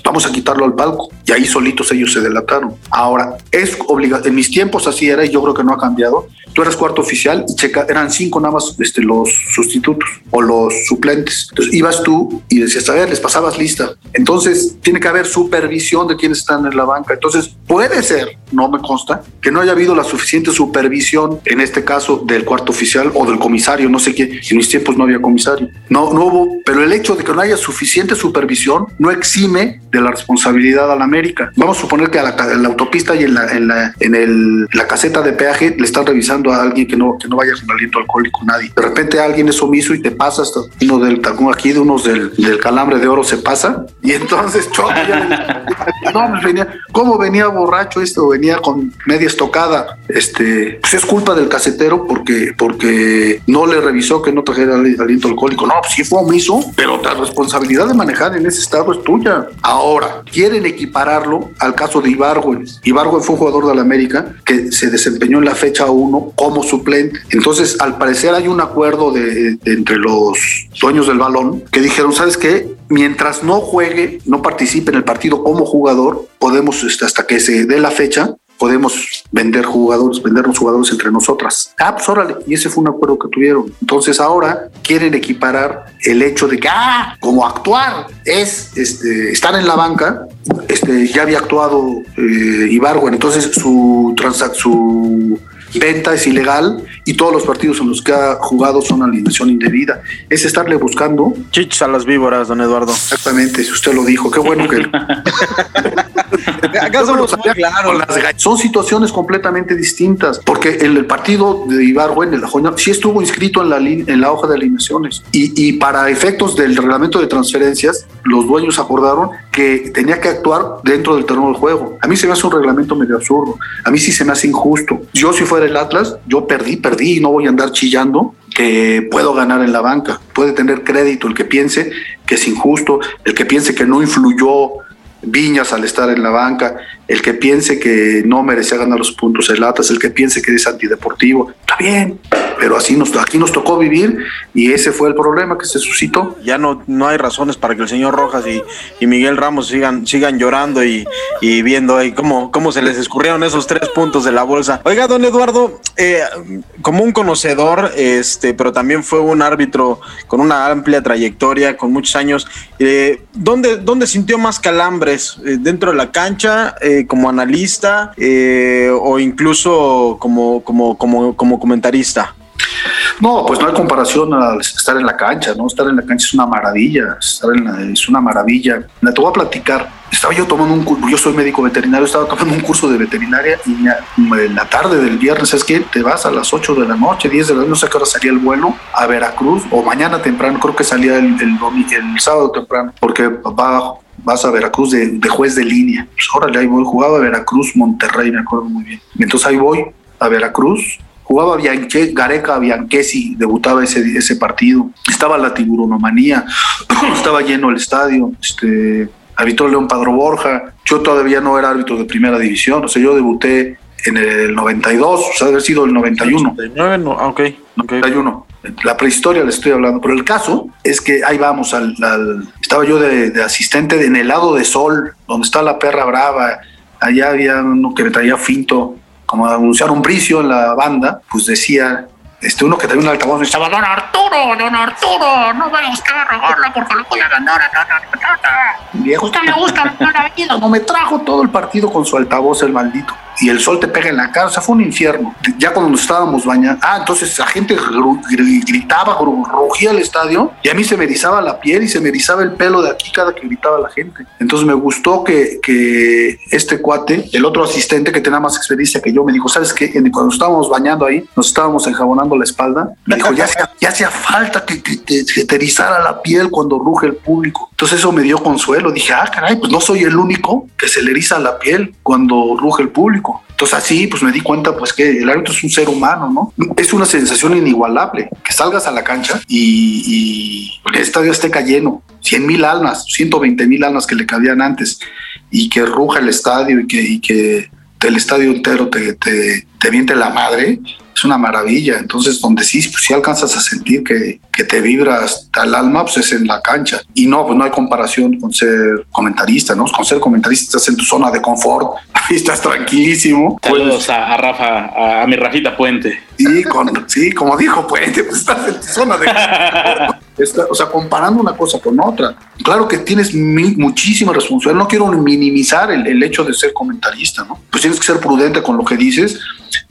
vamos a quitarlo al palco. Y ahí solitos ellos se delataron. Ahora, es obligado, en mis tiempos así era y yo creo que no ha cambiado. Tú eras cuarto oficial y checa, eran cinco nada más este, los sustitutos o los suplentes. Entonces ibas tú y decías, a ver, les pasabas lista. Entonces tiene que haber supervisión de quienes están en la banca. Entonces puede ser, no me consta, que no haya habido la suficiente supervisión, en este caso del cuarto oficial o del comisario, no sé qué, en mis tiempos no había comisario. No, no hubo, pero el hecho de que no haya suficiente supervisión no exime de la responsabilidad a la América. Vamos a suponer que a la, autopista y en la, en la, en el, la caseta de peaje le están revisando a alguien que no, que no vaya con aliento alcohólico, nadie. De repente alguien es omiso y te pasa hasta uno del aquí de unos del, del, calambre de oro se pasa y entonces [LAUGHS] choca. no, venía, ¿cómo venía borracho esto? Venía con media estocada. Este, pues es culpa del casetero porque, porque no le revisó que no trajera aliento alcohólico. No, sí fue omiso, pero la responsabilidad de manejar en ese estado es tuya. Ahora, quieren equipararlo al caso de Ibargüen. Ibargüen fue un jugador de la América que se desempeñó en la fecha 1 como suplente. Entonces, al parecer hay un acuerdo entre los dueños del balón que dijeron, ¿sabes qué? Mientras no juegue, no participe en el partido como jugador, podemos este, hasta que se dé la fecha, podemos vender jugadores, vendernos jugadores entre nosotras. Ah, pues órale, y ese fue un acuerdo que tuvieron. Entonces ahora quieren equiparar el hecho de que, ah, como actuar es este, estar en la banca, este, ya había actuado eh, Ibargo, entonces su, su venta es ilegal y todos los partidos en los que ha jugado son alineación indebida. Es estarle buscando. Chichos a las víboras, don Eduardo. Exactamente, si usted lo dijo. Qué bueno que. [LAUGHS] Acá somos muy claros. Son situaciones completamente distintas, porque en el partido de Ibargüen, en la Joña, sí estuvo inscrito en la, en la hoja de alineaciones. Y, y para efectos del reglamento de transferencias, los dueños acordaron que tenía que actuar dentro del terreno del juego. A mí se me hace un reglamento medio absurdo. A mí sí se me hace injusto. Yo, si fuera el Atlas, yo perdí, perdí y no voy a andar chillando que puedo ganar en la banca. Puede tener crédito el que piense que es injusto, el que piense que no influyó Viñas al estar en la banca, el que piense que no merecía ganar los puntos el Atlas, el que piense que es antideportivo, está bien, pero así nos, aquí nos tocó vivir y ese fue el problema que se suscitó. Ya no, no hay razones para que el señor Rojas y, y Miguel Ramos sigan, sigan llorando y, y viendo ahí cómo, cómo se les escurrieron esos tres puntos de la bolsa. Oiga, don Eduardo, eh, como un conocedor, este, pero también fue un árbitro con una amplia trayectoria, con muchos años, eh, ¿dónde, ¿dónde sintió más calambres? Eh, ¿Dentro de la cancha? Eh, como analista eh, o incluso como, como, como, como comentarista? No, pues no hay comparación al estar en la cancha, ¿no? Estar en la cancha es una maravilla, estar en la, es una maravilla. Te voy a platicar, estaba yo tomando un curso, yo soy médico veterinario, estaba tomando un curso de veterinaria y en la tarde del viernes, es que te vas a las 8 de la noche, 10 de la noche, no sé qué hora salía el vuelo a Veracruz o mañana temprano, creo que salía el, el, sábado temprano, porque va vas a Veracruz de, juez de línea. Pues órale, ahí voy, jugaba Veracruz, Monterrey, me acuerdo muy bien. Entonces ahí voy a Veracruz, jugaba Bianche, Gareca Bianchesi, debutaba ese, ese partido. Estaba la tiburonomanía, [CLEARS THROAT] estaba lleno el estadio. Este, habitó León Padro Borja. Yo todavía no era árbitro de primera división, o sea, yo debuté en el 92, o sea, haber sido el 91. 89, no, ah, ok. 91 la prehistoria le estoy hablando, pero el caso es que ahí vamos, al, estaba yo de, asistente en el lado de Sol, donde está la perra brava, allá había uno que me traía finto, como anunciaron Bricio en la banda, pues decía, este uno que traía un altavoz, estaba, don Arturo, don Arturo, no vaya usted a regarla porque lo voy a ganar, no, no, Viejo, usted me gusta, no me trajo todo el partido con su altavoz el maldito y el sol te pega en la cara, o sea, fue un infierno. Ya cuando nos estábamos bañando, ah, entonces la gente gritaba, rugía el estadio y a mí se me erizaba la piel y se me erizaba el pelo de aquí cada que gritaba la gente. Entonces me gustó que, que este cuate, el otro asistente que tenía más experiencia que yo, me dijo, ¿sabes qué? Cuando estábamos bañando ahí, nos estábamos enjabonando la espalda, me dijo, ya hacía, falta que, que, te erizara la piel cuando ruge el público. Entonces eso me dio consuelo. Dije, ah, caray, pues no soy el único que se le eriza la piel cuando ruge el público. Entonces así pues me di cuenta pues que el árbitro es un ser humano, ¿no? Es una sensación inigualable que salgas a la cancha y, el estadio esté cayendo, 100 mil almas, 120 mil almas que le cabían antes y que ruja el estadio y que, y el estadio entero te, te, te miente la madre, es una maravilla. Entonces, donde sí, pues, sí alcanzas a sentir que, que te vibras al alma, pues es en la cancha. Y no, pues no hay comparación con ser comentarista, ¿no? Con ser comentarista estás en tu zona de confort, [LAUGHS] ahí estás tranquilísimo. Saludos a, Rafa, a, mi Rafita Puente. Sí, con, sí, como dijo Puente, pues estás en tu zona de [LAUGHS] confort. o sea, comparando una cosa con otra. Claro que tienes muchísima responsabilidad. No quiero minimizar el, el, hecho de ser comentarista, ¿no? Pues tienes que ser prudente con lo que dices,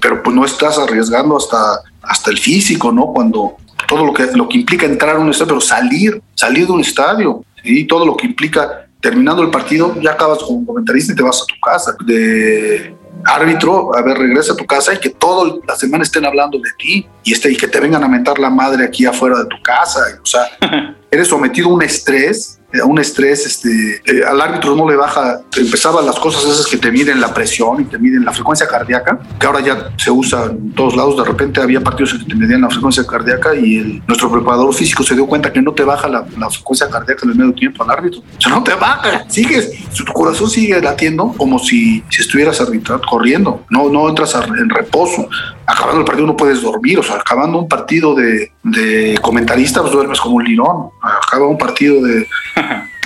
pero pues no estás arriesgando hasta, hasta el físico, ¿no? Cuando todo lo que, lo que implica entrar a un estadio, pero salir, salir de un estadio, y todo lo que implica terminando el partido, ya acabas como comentarista y te vas a tu casa. De árbitro, a ver, regresa a tu casa y que toda la semana estén hablando de ti y, este, y que te vengan a mentar la madre aquí afuera de tu casa. O sea, [LAUGHS] eres sometido a un estrés a un estrés, este, eh, al árbitro no le baja, empezaba las cosas esas que te miden la presión y te miden la frecuencia cardíaca, que ahora ya se usa en todos lados, de repente había partidos en que te medían la frecuencia cardíaca y el, nuestro preparador físico se dio cuenta que no te baja la, frecuencia cardíaca en el medio tiempo al árbitro, o sea, no te baja, sigues, tu corazón sigue latiendo como si, si estuvieras arbitrando, corriendo, no, no entras en reposo, acabando el partido no puedes dormir, o sea, acabando un partido de, de comentarista, pues duermes como un lirón, acaba un partido [LAUGHS] de,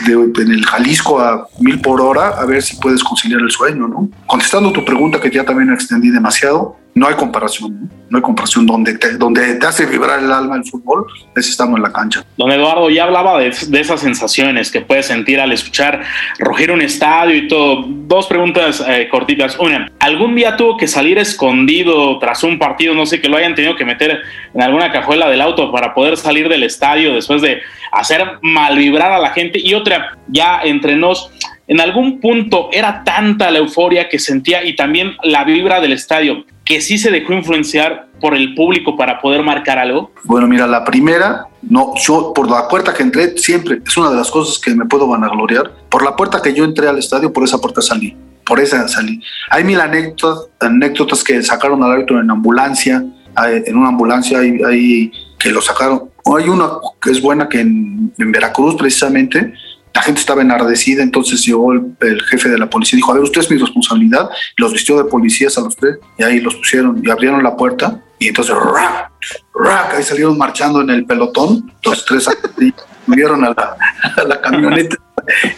en el Jalisco a mil por hora, a ver si puedes conciliar el sueño, ¿no? Contestando tu pregunta que ya también extendí demasiado, no hay comparación, ¿no? hay comparación donde te, donde te hace vibrar el alma el fútbol, es estando en la cancha. Don Eduardo, ya hablaba de, esas sensaciones que puedes sentir al escuchar rugir un estadio y todo. Dos preguntas eh, cortitas. Una, ¿algún día tuvo que salir escondido tras un partido, no sé, que lo hayan tenido que meter en alguna cajuela del auto para poder salir del estadio después de hacer mal vibrar a la gente? Y otra, ya entre nos, en algún punto era tanta la euforia que sentía y también la vibra del estadio que sí se dejó influenciar por el público para poder marcar algo? Bueno, mira, la primera, no, yo por la puerta que entré, siempre es una de las cosas que me puedo vanagloriar. Por la puerta que yo entré al estadio, por esa puerta salí. Por esa salí. Hay mil anécdotas, anécdotas que sacaron al árbitro en ambulancia, en una ambulancia hay, que lo sacaron. Hay una que es buena que en Veracruz precisamente la gente estaba enardecida, entonces llegó el, jefe de la policía y dijo, a ver, usted es mi responsabilidad, los vistió de policías a los y ahí los pusieron y abrieron la puerta, y entonces, ¡rac! ¡rac! ahí salieron marchando en el pelotón, los tres subieron a la, a la camioneta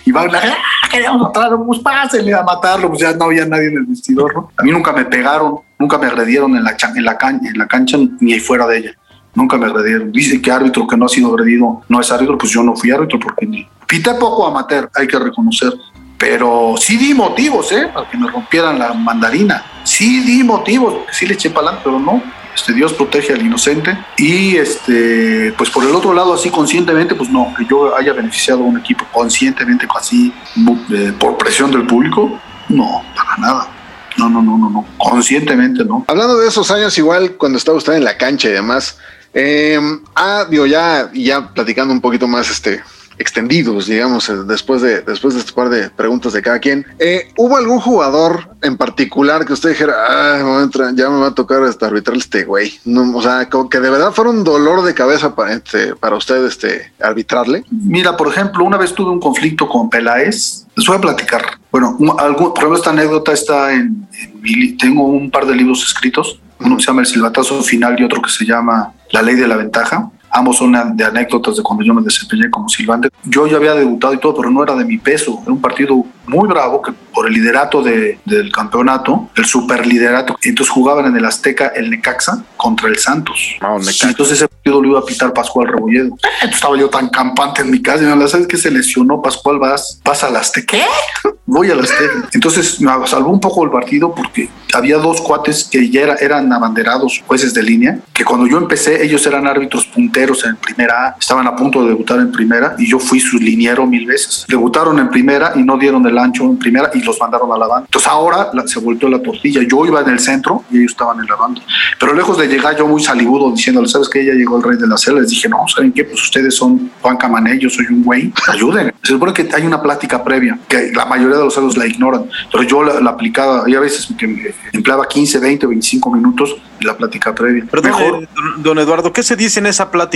y van, ¡ah, queríamos matarlo, pues pásenle a matarlo, pues ya no había nadie en el vestidor. A mí nunca me pegaron, nunca me agredieron en la, en la, cancha, en la cancha ni fuera de ella nunca me agredieron. Dice que árbitro que no ha sido agredido no es árbitro, pues yo no fui árbitro porque ni, Pité poco amateur, hay que reconocer, pero sí di motivos, ¿eh? Para que me rompieran la mandarina. Sí di motivos, porque sí le eché para adelante, pero no. este, Dios protege al inocente y este, pues por el otro lado, así conscientemente, pues no, que yo haya beneficiado a un equipo conscientemente, así eh, por presión del público, no, para nada. No, no, no, no, no, conscientemente no. Hablando de esos años, igual cuando estaba usted en la cancha y demás, eh, ah, digo, ya, ya platicando un poquito más, este, extendidos, digamos, eh, después de, después de este par de preguntas de cada quien. Eh, ¿Hubo algún jugador en particular que usted dijera, ah, ya me va a tocar hasta arbitrar este güey? O sea, como que de verdad fuera un dolor de cabeza para, este, para usted este, arbitrarle. Mira, por ejemplo, una vez tuve un conflicto con Peláez. Les voy a platicar. Bueno, algún, por ejemplo, esta anécdota está en, en tengo un par de libros escritos. Uno se llama El silbatazo final y otro que se llama La ley de la ventaja Ambos son de anécdotas de cuando yo me desempeñé como silbante. Yo ya había debutado y todo, pero no era de mi peso. Era un partido muy bravo que por el liderato de, del campeonato, el superliderato, entonces jugaban en el Azteca el Necaxa contra el Santos. Ah, entonces ese partido lo iba a pitar Pascual Rebolledo. estaba yo tan campante en mi casa y me ¿sabes que se lesionó Pascual? Vas, vas al Azteca. ¿Qué? Voy al Azteca. Entonces me salvó un poco el partido porque había dos cuates que ya eran abanderados jueces de línea, que cuando yo empecé ellos eran árbitros punteros en primera A, estaban a punto de debutar en primera y yo fui su liniero mil veces. Debutaron en primera y no dieron el ancho en primera y los mandaron a la banda. Entonces ahora se volteó la tortilla. Yo iba en el centro y ellos estaban en la banda. Pero lejos de llegar yo muy salibudo diciéndole, ¿sabes qué? Ya llegó el rey de la celda. Les dije, no, ¿saben qué? Pues ustedes son Juan Camané, yo soy un güey. Ayuden. Se supone que hay una plática previa, que la mayoría de los saldos la ignoran. Pero yo la, aplicaba, y a veces que empleaba 15, 20, 25 minutos en la plática previa. Pero Mejor, don Eduardo, ¿qué se dice en esa plática?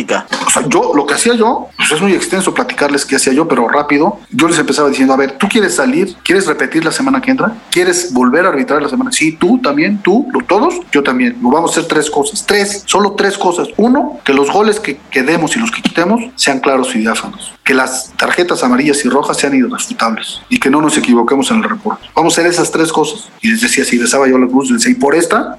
O sea, yo lo que hacía yo, pues es muy extenso platicarles qué hacía yo, pero rápido. Yo les empezaba diciendo, a ver, ¿tú quieres salir? ¿Quieres repetir la semana que entra? ¿Quieres volver a arbitrar la semana? Sí, tú también, tú, todos, yo también. Lo vamos a hacer tres cosas. Tres, solo tres cosas. Uno, que los goles que, quedemos y los que quitemos sean claros y diáfanos. Que las tarjetas amarillas y rojas sean irrefutables y que no nos equivoquemos en el reporte. Vamos a hacer esas tres cosas. Y les decía, si besaba yo la cruz, les decía, y por esta,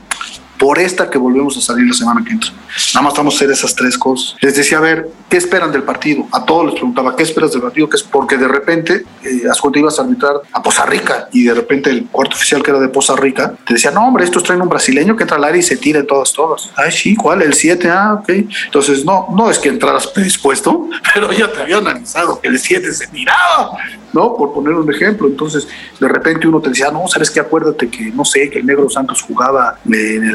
por esta que volvemos a salir la semana que entra. Nada más vamos a hacer esas tres cosas. Les decía, a ver, ¿qué esperan del partido? A todos les preguntaba, ¿qué esperas del partido? Que es porque de repente, eh, cuando ibas a arbitrar a Poza Rica y de repente el cuarto oficial que era de Poza Rica te decía, no, hombre, estos traen un brasileño que entra al área y se tire todas, todas. Ay, sí, ¿cuál? El 7, ah, ok. Entonces, no, no es que entraras predispuesto, [LAUGHS] pero ya te había analizado que el 7 se tiraba. ¿No? Por poner un ejemplo. Entonces, de repente uno te decía, no, sabes que acuérdate que, no sé, que el Negro Santos jugaba en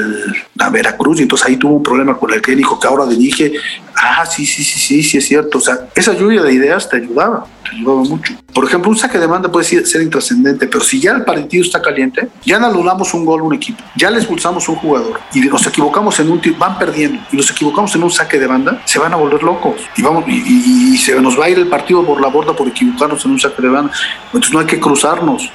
la Veracruz y entonces ahí tuvo un problema con el técnico que ahora dirige. Ah, sí, sí, sí, sí, sí, es cierto. O sea, esa lluvia de ideas te ayudaba, te ayudaba mucho. Por ejemplo, un saque de banda puede ser intrascendente, pero si ya el partido está caliente, ya anulamos un gol a un equipo, ya le expulsamos un jugador y nos equivocamos en un tiro, van perdiendo y nos equivocamos en un saque de banda, se van a volver locos y vamos y, se nos va a ir el partido por la borda por equivocarnos en un saque de. Entonces no hay que cruzarnos.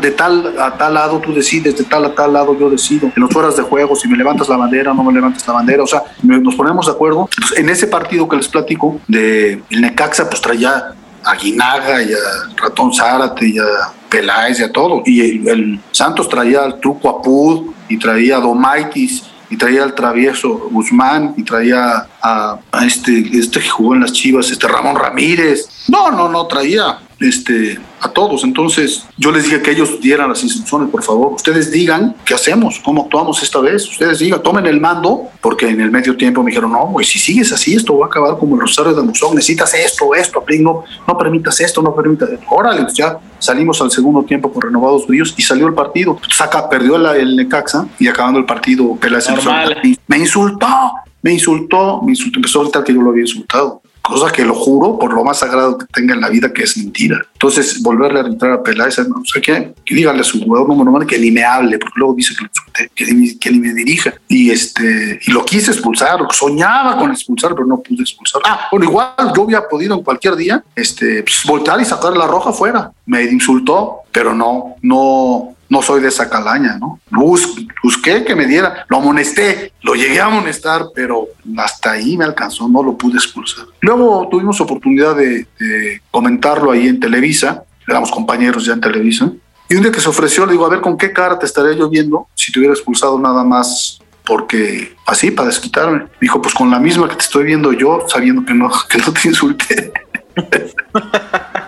De tal a tal lado tú decides, de tal a tal lado yo decido. En las horas de juego, si me levantas la bandera o no me levantas la bandera, o sea, nos ponemos de acuerdo. En ese partido que les platico de el Necaxa, pues traía a Guinaga y a Ratón Zárate y a Peláez y a todo. Y el, Santos traía al Truco Apud y traía a Domaitis y traía al travieso Guzmán y traía a, a, este, este que jugó en las Chivas, este Ramón Ramírez. No, no, no, traía este, a todos. Entonces yo les dije que ellos dieran las instrucciones, por favor. Ustedes digan qué hacemos, cómo actuamos esta vez. Ustedes digan, tomen el mando, porque en el medio tiempo me dijeron, no, pues si sigues así, esto va a acabar como el Rosario de Musón. Necesitas esto, esto, no, no permitas esto, no permitas. Órale, pues ya salimos al segundo tiempo con renovados brillos y salió el partido. Saca, perdió el Necaxa y acabando el partido, Peláez me insultó, me insultó, me insultó, empezó a gritar que yo lo había insultado cosa que lo juro por lo más sagrado que tenga en la vida, que es mentira. Entonces, volverle a entrar a Peláez, no sé qué, que dígale a su jugador número uno que ni me hable, porque luego dice que, lo ni, que ni me dirija. Y, este, y lo quise expulsar, soñaba con expulsar, pero no pude expulsar. Ah, bueno, igual yo había podido en cualquier día este, pues, voltear y sacar la roja fuera. Me insultó, pero no, no, no soy de esa calaña, ¿no? busqué que me diera, lo amonesté, lo llegué a amonestar, pero hasta ahí me alcanzó, no lo pude expulsar. Luego tuvimos oportunidad de, comentarlo ahí en Televisa, éramos compañeros ya en Televisa, y un día que se ofreció, le digo, a ver, ¿con qué cara te estaría yo viendo si te hubiera expulsado nada más porque así, para desquitarme? Me dijo, pues con la misma que te estoy viendo yo, sabiendo que no, [LAUGHS] que no te insulté. [LAUGHS]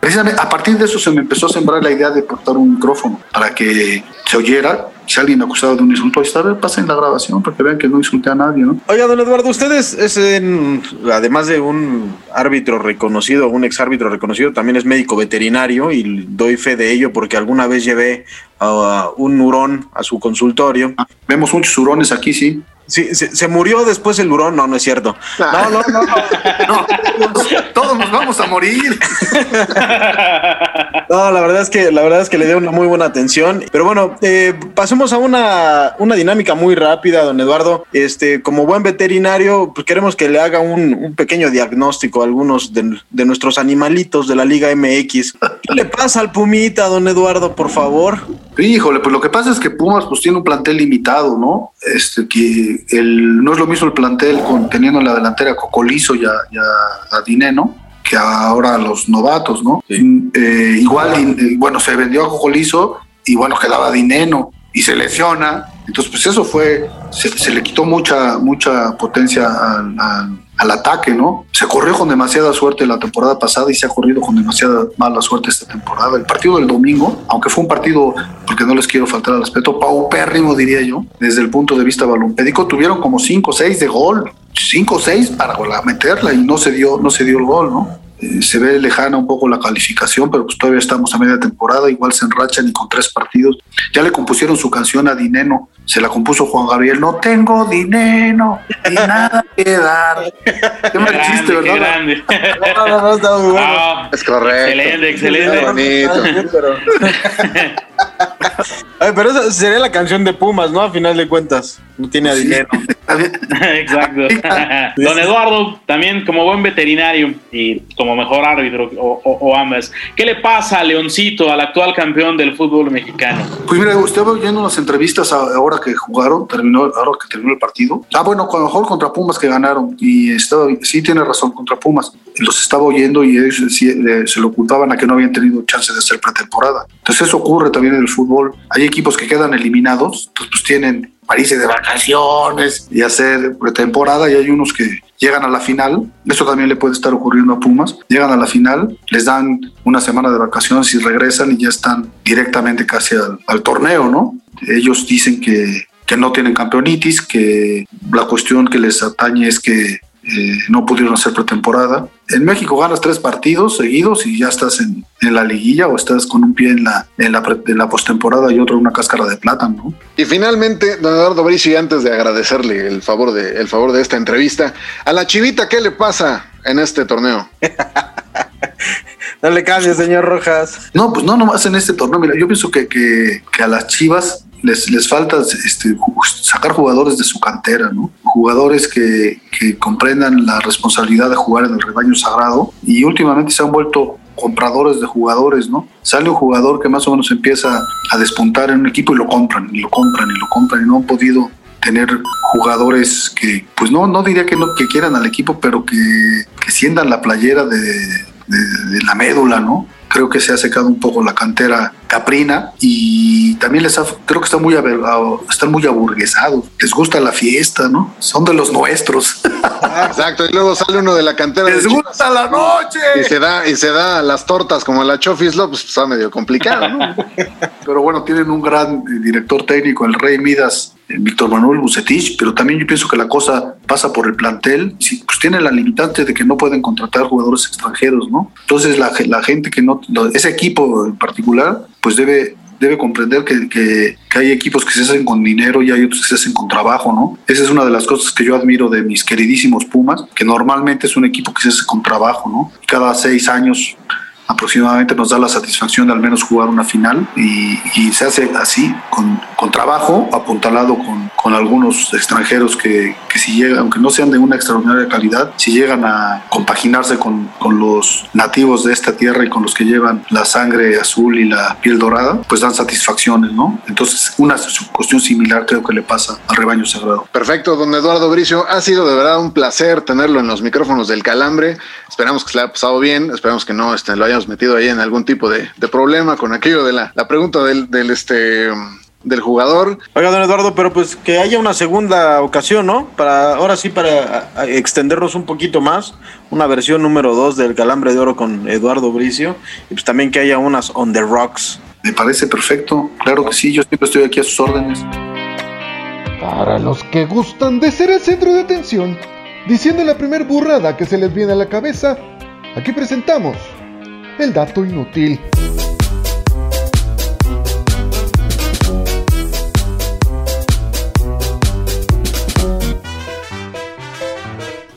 Precisamente a partir de eso se me empezó a sembrar la idea de portar un micrófono para que se oyera si alguien me acusaba de un insulto, está, a ver, pasen la grabación para que vean que no insulté a nadie, ¿no? Oiga, don Eduardo, ustedes, es en- además de un árbitro reconocido, un ex árbitro reconocido, también es médico veterinario y doy fe de ello porque alguna vez llevé a un hurón a su consultorio. Vemos muchos hurones aquí, sí. Sí, se, se murió después el hurón, no, no es cierto. No, no, no, no. [LAUGHS] [LAUGHS] No, todos nos vamos a morir. [LAUGHS] No, la verdad es que la verdad es que le dio una muy buena atención. Pero bueno, eh, pasemos a una, una dinámica muy rápida, don Eduardo. Este, como buen veterinario, pues queremos que le haga un, un pequeño diagnóstico a algunos de, de nuestros animalitos de la Liga MX. ¿Qué le pasa al Pumita, don Eduardo, por favor? Híjole, pues lo que pasa es que Pumas pues tiene un plantel limitado, ¿no? Este que el no es lo mismo el plantel con teniendo en la delantera a Cocolizo y a, y a- a Dineno que ahora los novatos, ¿no? Eh, igual, eh, bueno, se vendió a Cocolizo y bueno, quedaba Dineno y se lesiona. Entonces, pues eso fue, se, se le quitó mucha, mucha potencia al, al- al ataque, ¿no? Se corrió con demasiada suerte la temporada pasada y se ha corrido con demasiada mala suerte esta temporada. El partido del domingo, aunque fue un partido, porque no les quiero faltar al respeto, paupérrimo diría yo, desde el punto de vista balompédico, tuvieron como 5 o 6 de gol, 5 o 6 para meterla y no se dio, no se dio el gol, ¿no? Eh, se ve lejana un poco la calificación, pero pues todavía estamos a media temporada, igual se enrachan y con tres partidos. Ya le compusieron su canción a Dineno, se la compuso Juan Gabriel, no tengo dinero ni nada que dar. [LAUGHS] Qué mal chiste, grande, qué ¿verdad? grande. [LAUGHS] No, no, no, está muy bueno. Es correcto. Excelente, excelente. Qué bonito. Pero... [LAUGHS] Ay, pero esa sería la canción de Pumas, ¿no? A final de cuentas. No tiene Sí. dinero. Exacto. Don Eduardo, también como buen veterinario y como mejor árbitro o, o- o ambas, ¿qué le pasa a Leoncito, al actual campeón del fútbol mexicano? Pues mira, estaba oyendo unas entrevistas a- que jugaron, terminó, ahora que terminó el partido. Ah, bueno, a lo mejor contra Pumas que ganaron. Y estaba, sí tiene razón, contra Pumas. Los estaba oyendo y ellos eh, se lo ocultaban a que no habían tenido chance de hacer pretemporada. Entonces eso ocurre también en el fútbol. Hay equipos que quedan eliminados, entonces pues tienen para irse de vacaciones y hacer pretemporada y hay unos que llegan a la final, eso también le puede estar ocurriendo a Pumas, llegan a la final, les dan una semana de vacaciones y regresan y ya están directamente casi al, torneo, ¿no? Ellos dicen que, que no tienen campeonitis, que la cuestión que les atañe es que eh, no pudieron hacer pretemporada. En México ganas tres partidos seguidos y ya estás en, en la liguilla o estás con un pie en la, en la, pre- en la postemporada y otro en una cáscara de plátano, ¿no? Y finalmente, don Eduardo Bricio, y antes de agradecerle el favor de, el favor de esta entrevista, a la chivita, ¿qué le pasa en este torneo? [LAUGHS] No le cambie, señor Rojas. No, pues no nomás en este torneo. Mira, yo pienso que, que, que a las Chivas les, les falta este, sacar jugadores de su cantera, ¿no? Jugadores que, que comprendan la responsabilidad de jugar en el rebaño sagrado y últimamente se han vuelto compradores de jugadores, ¿no? Sale un jugador que más o menos empieza a despuntar en un equipo y lo compran, y lo compran, y lo compran, y no han podido tener jugadores que, pues no, no diría que no que quieran al equipo, pero que, que sientan la playera de, de- de la médula, ¿no? Creo que se ha secado un poco la cantera caprina y también les ha- creo que están muy, están muy aburguesados. Les gusta la fiesta, ¿no? Son de los nuestros. [LAUGHS] Exacto, y luego sale uno de la cantera Les gusta la noche. y se da y se da las tortas como la Chofis Love, pues está medio complicado, ¿no? [LAUGHS] Pero bueno, tienen un gran eh, director técnico, el Rey Midas, eh, Víctor Manuel Bucetich, pero también yo pienso que la cosa pasa por el plantel. Pues tienen la limitante de que no pueden contratar jugadores extranjeros, ¿no? Entonces la, la gente que no, ese equipo en particular, pues debe debe comprender que, que- hay equipos que se hacen con dinero y hay otros que se hacen con trabajo, ¿no? Esa es una de las cosas que yo admiro de mis queridísimos Pumas, que normalmente es un equipo que se hace con trabajo, ¿no? Cada seis años aproximadamente nos da la satisfacción de al menos jugar una final y, y se hace así, con, trabajo, apuntalado con, con algunos extranjeros que, que si llegan, aunque no sean de una extraordinaria calidad, si llegan a compaginarse con, con los nativos de esta tierra y con los que llevan la sangre azul y la piel dorada, pues dan satisfacciones, ¿no? Entonces, una cuestión similar creo que le pasa al rebaño sagrado. Perfecto, don Eduardo Bricio. Ha sido de verdad un placer tenerlo en los micrófonos del Calambre. Esperamos que se le haya pasado bien. Esperamos que no este, lo hayamos metido ahí en algún tipo de, de problema con aquello de la, la pregunta del, del, este, del jugador. Oiga, don Eduardo, pero pues que haya una segunda ocasión, ¿no? Para ahora sí, para extendernos un poquito más, una versión número dos del Calambre de Oro con Eduardo Bricio, y pues también que haya unas On the Rocks Me parece perfecto. Claro que sí, yo siempre estoy aquí a sus órdenes. Para los que gustan de ser el centro de atención, diciendo la primer burrada que se les viene a la cabeza, aquí presentamos el dato inútil.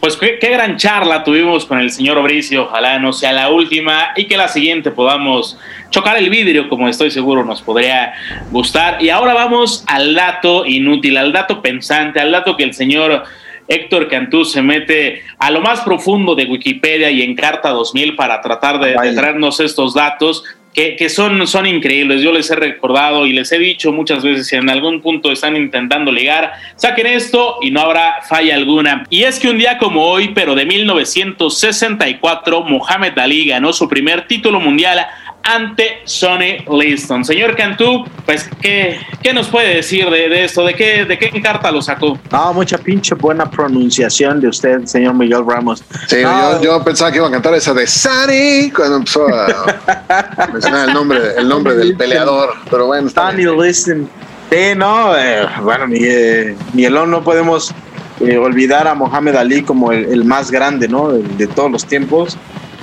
Pues qué, qué, gran charla tuvimos con el señor Bricio, ojalá no sea la última y que la siguiente podamos chocar el vidrio, como estoy seguro nos podría gustar. Y ahora vamos al dato inútil, al dato pensante, al dato que el señor Héctor Cantú se mete a lo más profundo de Wikipedia y en Carta 2000 para tratar de, de traernos estos datos que, que, son, son increíbles. Yo les he recordado y les he dicho muchas veces, si en algún punto están intentando ligar, saquen esto y no habrá falla alguna. Y es que un día como hoy, pero de 1964, Mohamed Ali ganó su primer título mundial ante Sonny Liston. Señor Cantú, pues, ¿qué, qué nos puede decir de, de, esto? ¿De qué, ¿De qué carta lo sacó? No, mucha pinche buena pronunciación de usted, señor Miguel Ramos. Sí, yo, yo, pensaba que iba a cantar esa de Sonny cuando empezó a [LAUGHS] mencionar el nombre, el nombre del peleador, pero bueno. Sonny Liston. Sí, no, eh, bueno, Miguel, Miguelón, no podemos eh, olvidar a Mohamed Ali como el, el más grande, ¿no? De, de todos los tiempos.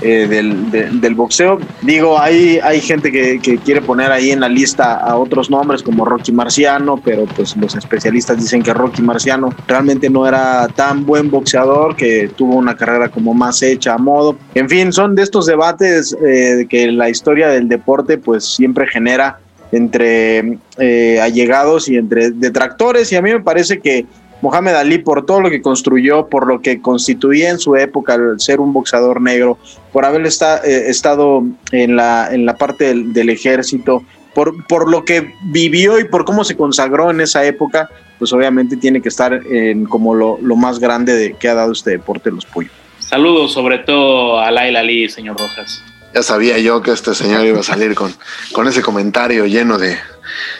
Eh, del, de, del, boxeo. Digo, hay, hay gente que, que, quiere poner ahí en la lista a otros nombres como Rocky Marciano, pero pues los especialistas dicen que Rocky Marciano realmente no era tan buen boxeador, que tuvo una carrera como más hecha a modo. En fin, son de estos debates eh, que la historia del deporte pues siempre genera entre eh, allegados y entre detractores y a mí me parece que Mohamed Ali por todo lo que construyó, por lo que constituía en su época el ser un boxeador negro, por haber eh, estado en la, en la parte del, ejército, por, por, lo que vivió y por cómo se consagró en esa época, pues obviamente tiene que estar en como lo, más grande de, que ha dado este deporte los Puyo. Saludos sobre todo a Laila Ali, señor Rojas. Ya sabía yo que este señor iba a salir con, con ese comentario lleno de,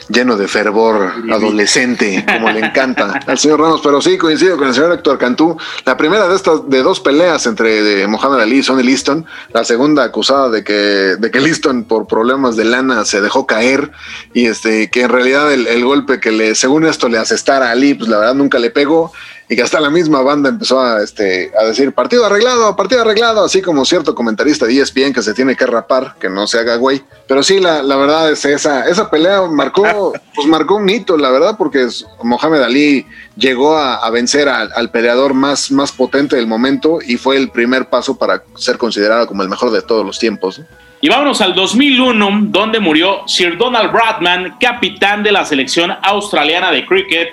lleno de fervor adolescente, como le encanta al señor Ramos, pero sí coincido con el señor Héctor Cantú. La primera de estas, de dos peleas entre de Mohamed Ali y Sonny Liston, la segunda acusada de que, de que Liston por problemas de lana se dejó caer. Y este, que en realidad el, el golpe que le, según esto, le asestara a Ali, pues la verdad nunca le pegó y que hasta la misma banda empezó a, este, a decir partido arreglado, partido arreglado, así como cierto comentarista de ESPN que se tiene que rapar, que no se haga güey. Pero sí, la, la verdad es esa, esa pelea marcó, [LAUGHS] pues marcó un hito, la verdad, porque Mohamed Ali llegó a, a vencer al, al, peleador más, más potente del momento y fue el primer paso para ser considerado como el mejor de todos los tiempos. ¿no? Y vámonos al 2001, donde murió Sir Donald Bradman, capitán de la selección australiana de cricket,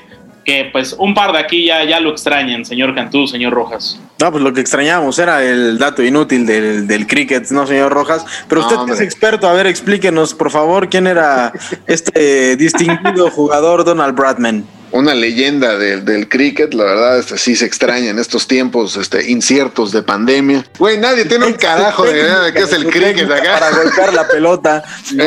que pues un par de aquí ya, ya lo extrañan, señor Cantú, señor Rojas. No, pues lo que extrañábamos era el dato inútil del, del cricket, ¿no, señor Rojas? Pero usted que es experto, a ver, explíquenos, por favor, quién era este [LAUGHS] distinguido jugador Donald Bradman una leyenda del, del cricket, la verdad, este, sí se extraña en estos tiempos este, inciertos de pandemia. Güey, nadie tiene un [LAUGHS] carajo de idea de qué es el cricket acá. Para golpear la pelota. [LAUGHS]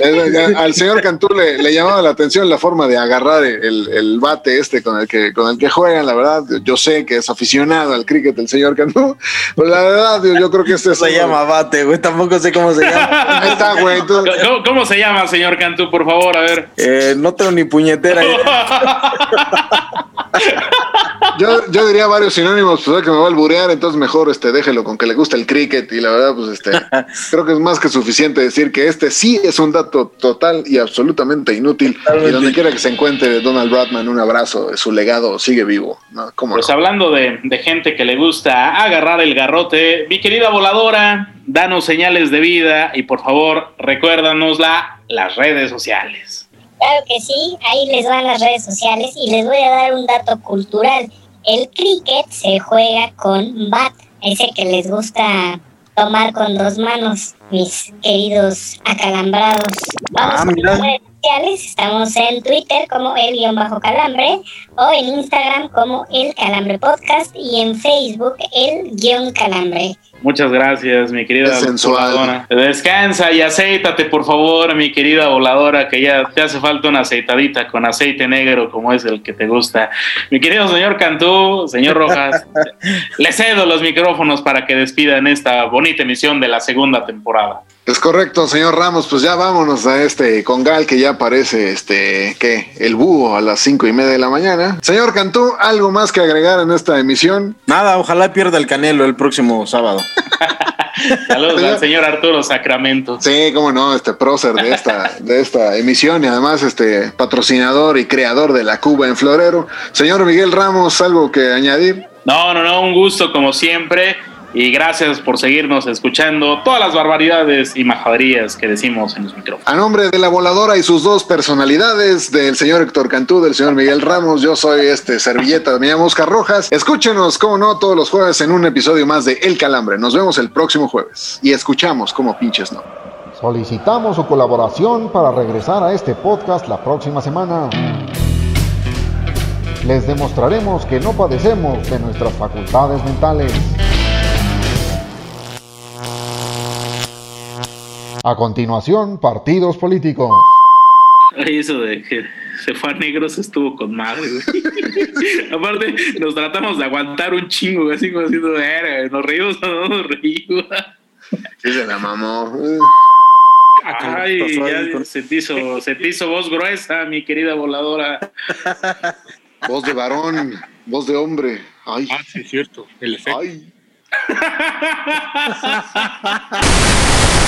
Eh, al señor Cantú le, le, llamaba la atención la forma de agarrar el, el, bate este con el que con el que juegan, la verdad. Yo sé que es aficionado al cricket el señor Cantú, pero la verdad, yo, yo creo que este no se llama bate, güey, tampoco sé cómo se llama. Ahí está, güey. ¿Cómo, ¿Cómo, se llama, señor Cantú, por favor? A ver. Eh, no tengo ni puñetera. [LAUGHS] yo, yo diría varios sinónimos, pues que me va a alburear, entonces mejor este, déjelo con que le gusta el cricket y la verdad, pues este, [LAUGHS] creo que es más que suficiente decir que este sí es un dato total y absolutamente inútil. Totalmente. Y donde quiera que se encuentre Donald Bradman, un abrazo, su legado sigue vivo. ¿no? ¿Cómo pues no? hablando de, de gente que le gusta agarrar el garrote, mi querida voladora, danos señales de vida y por favor recuérdanos la, las redes sociales. Claro que sí, ahí les van las redes sociales y les voy a dar un dato cultural. El cricket se juega con bat, ese que les gusta tomar con dos manos, mis queridos acalambrados. Vamos ah, sociales, estamos en Twitter como el guion bajo calambre o en Instagram como el calambre podcast y en Facebook el guion calambre. Muchas gracias, mi querida voladora. Descansa y aceítate, por favor, mi querida voladora, que ya te hace falta una aceitadita con aceite negro, como es el que te gusta. Mi querido señor Cantú, señor Rojas, [LAUGHS] le cedo los micrófonos para que despidan esta bonita emisión de la segunda temporada. Es correcto, señor Ramos. Pues ya vámonos a este congal que ya parece este que el búho a las cinco y media de la mañana. Señor Cantú, ¿algo más que agregar en esta emisión? Nada, ojalá pierda el Canelo el próximo sábado. [LAUGHS] Saludos al señor Arturo Sacramento. Sí, cómo no, este prócer de esta, de esta emisión y además este patrocinador y creador de la Cuba en Florero. Señor Miguel Ramos, ¿algo que añadir? No, no, no, un gusto como siempre. Y gracias por seguirnos escuchando todas las barbaridades y majaderías que decimos en los micrófonos. A nombre de la voladora y sus dos personalidades, del señor Héctor Cantú, del señor Miguel Ramos, yo soy este servilleta, me llamo Oscar Rojas. Escúchenos, como no, todos los jueves en un episodio más de El Calambre. Nos vemos el próximo jueves y escuchamos como pinches no. Solicitamos su colaboración para regresar a este podcast la próxima semana. Les demostraremos que no padecemos de nuestras facultades mentales. A continuación, partidos políticos. Ay, Eso de que se fue a negros estuvo con madre, güey. [LAUGHS] Aparte, nos tratamos de aguantar un chingo, así como haciendo, "Verga, nos reímos o [LAUGHS] no nos reímos. Sí, se la mamó. Ay, ya se te, hizo, se te hizo voz gruesa, mi querida voladora. Voz de varón, voz de hombre. Ay, Ah, sí, es cierto. El efecto. ay. [LAUGHS]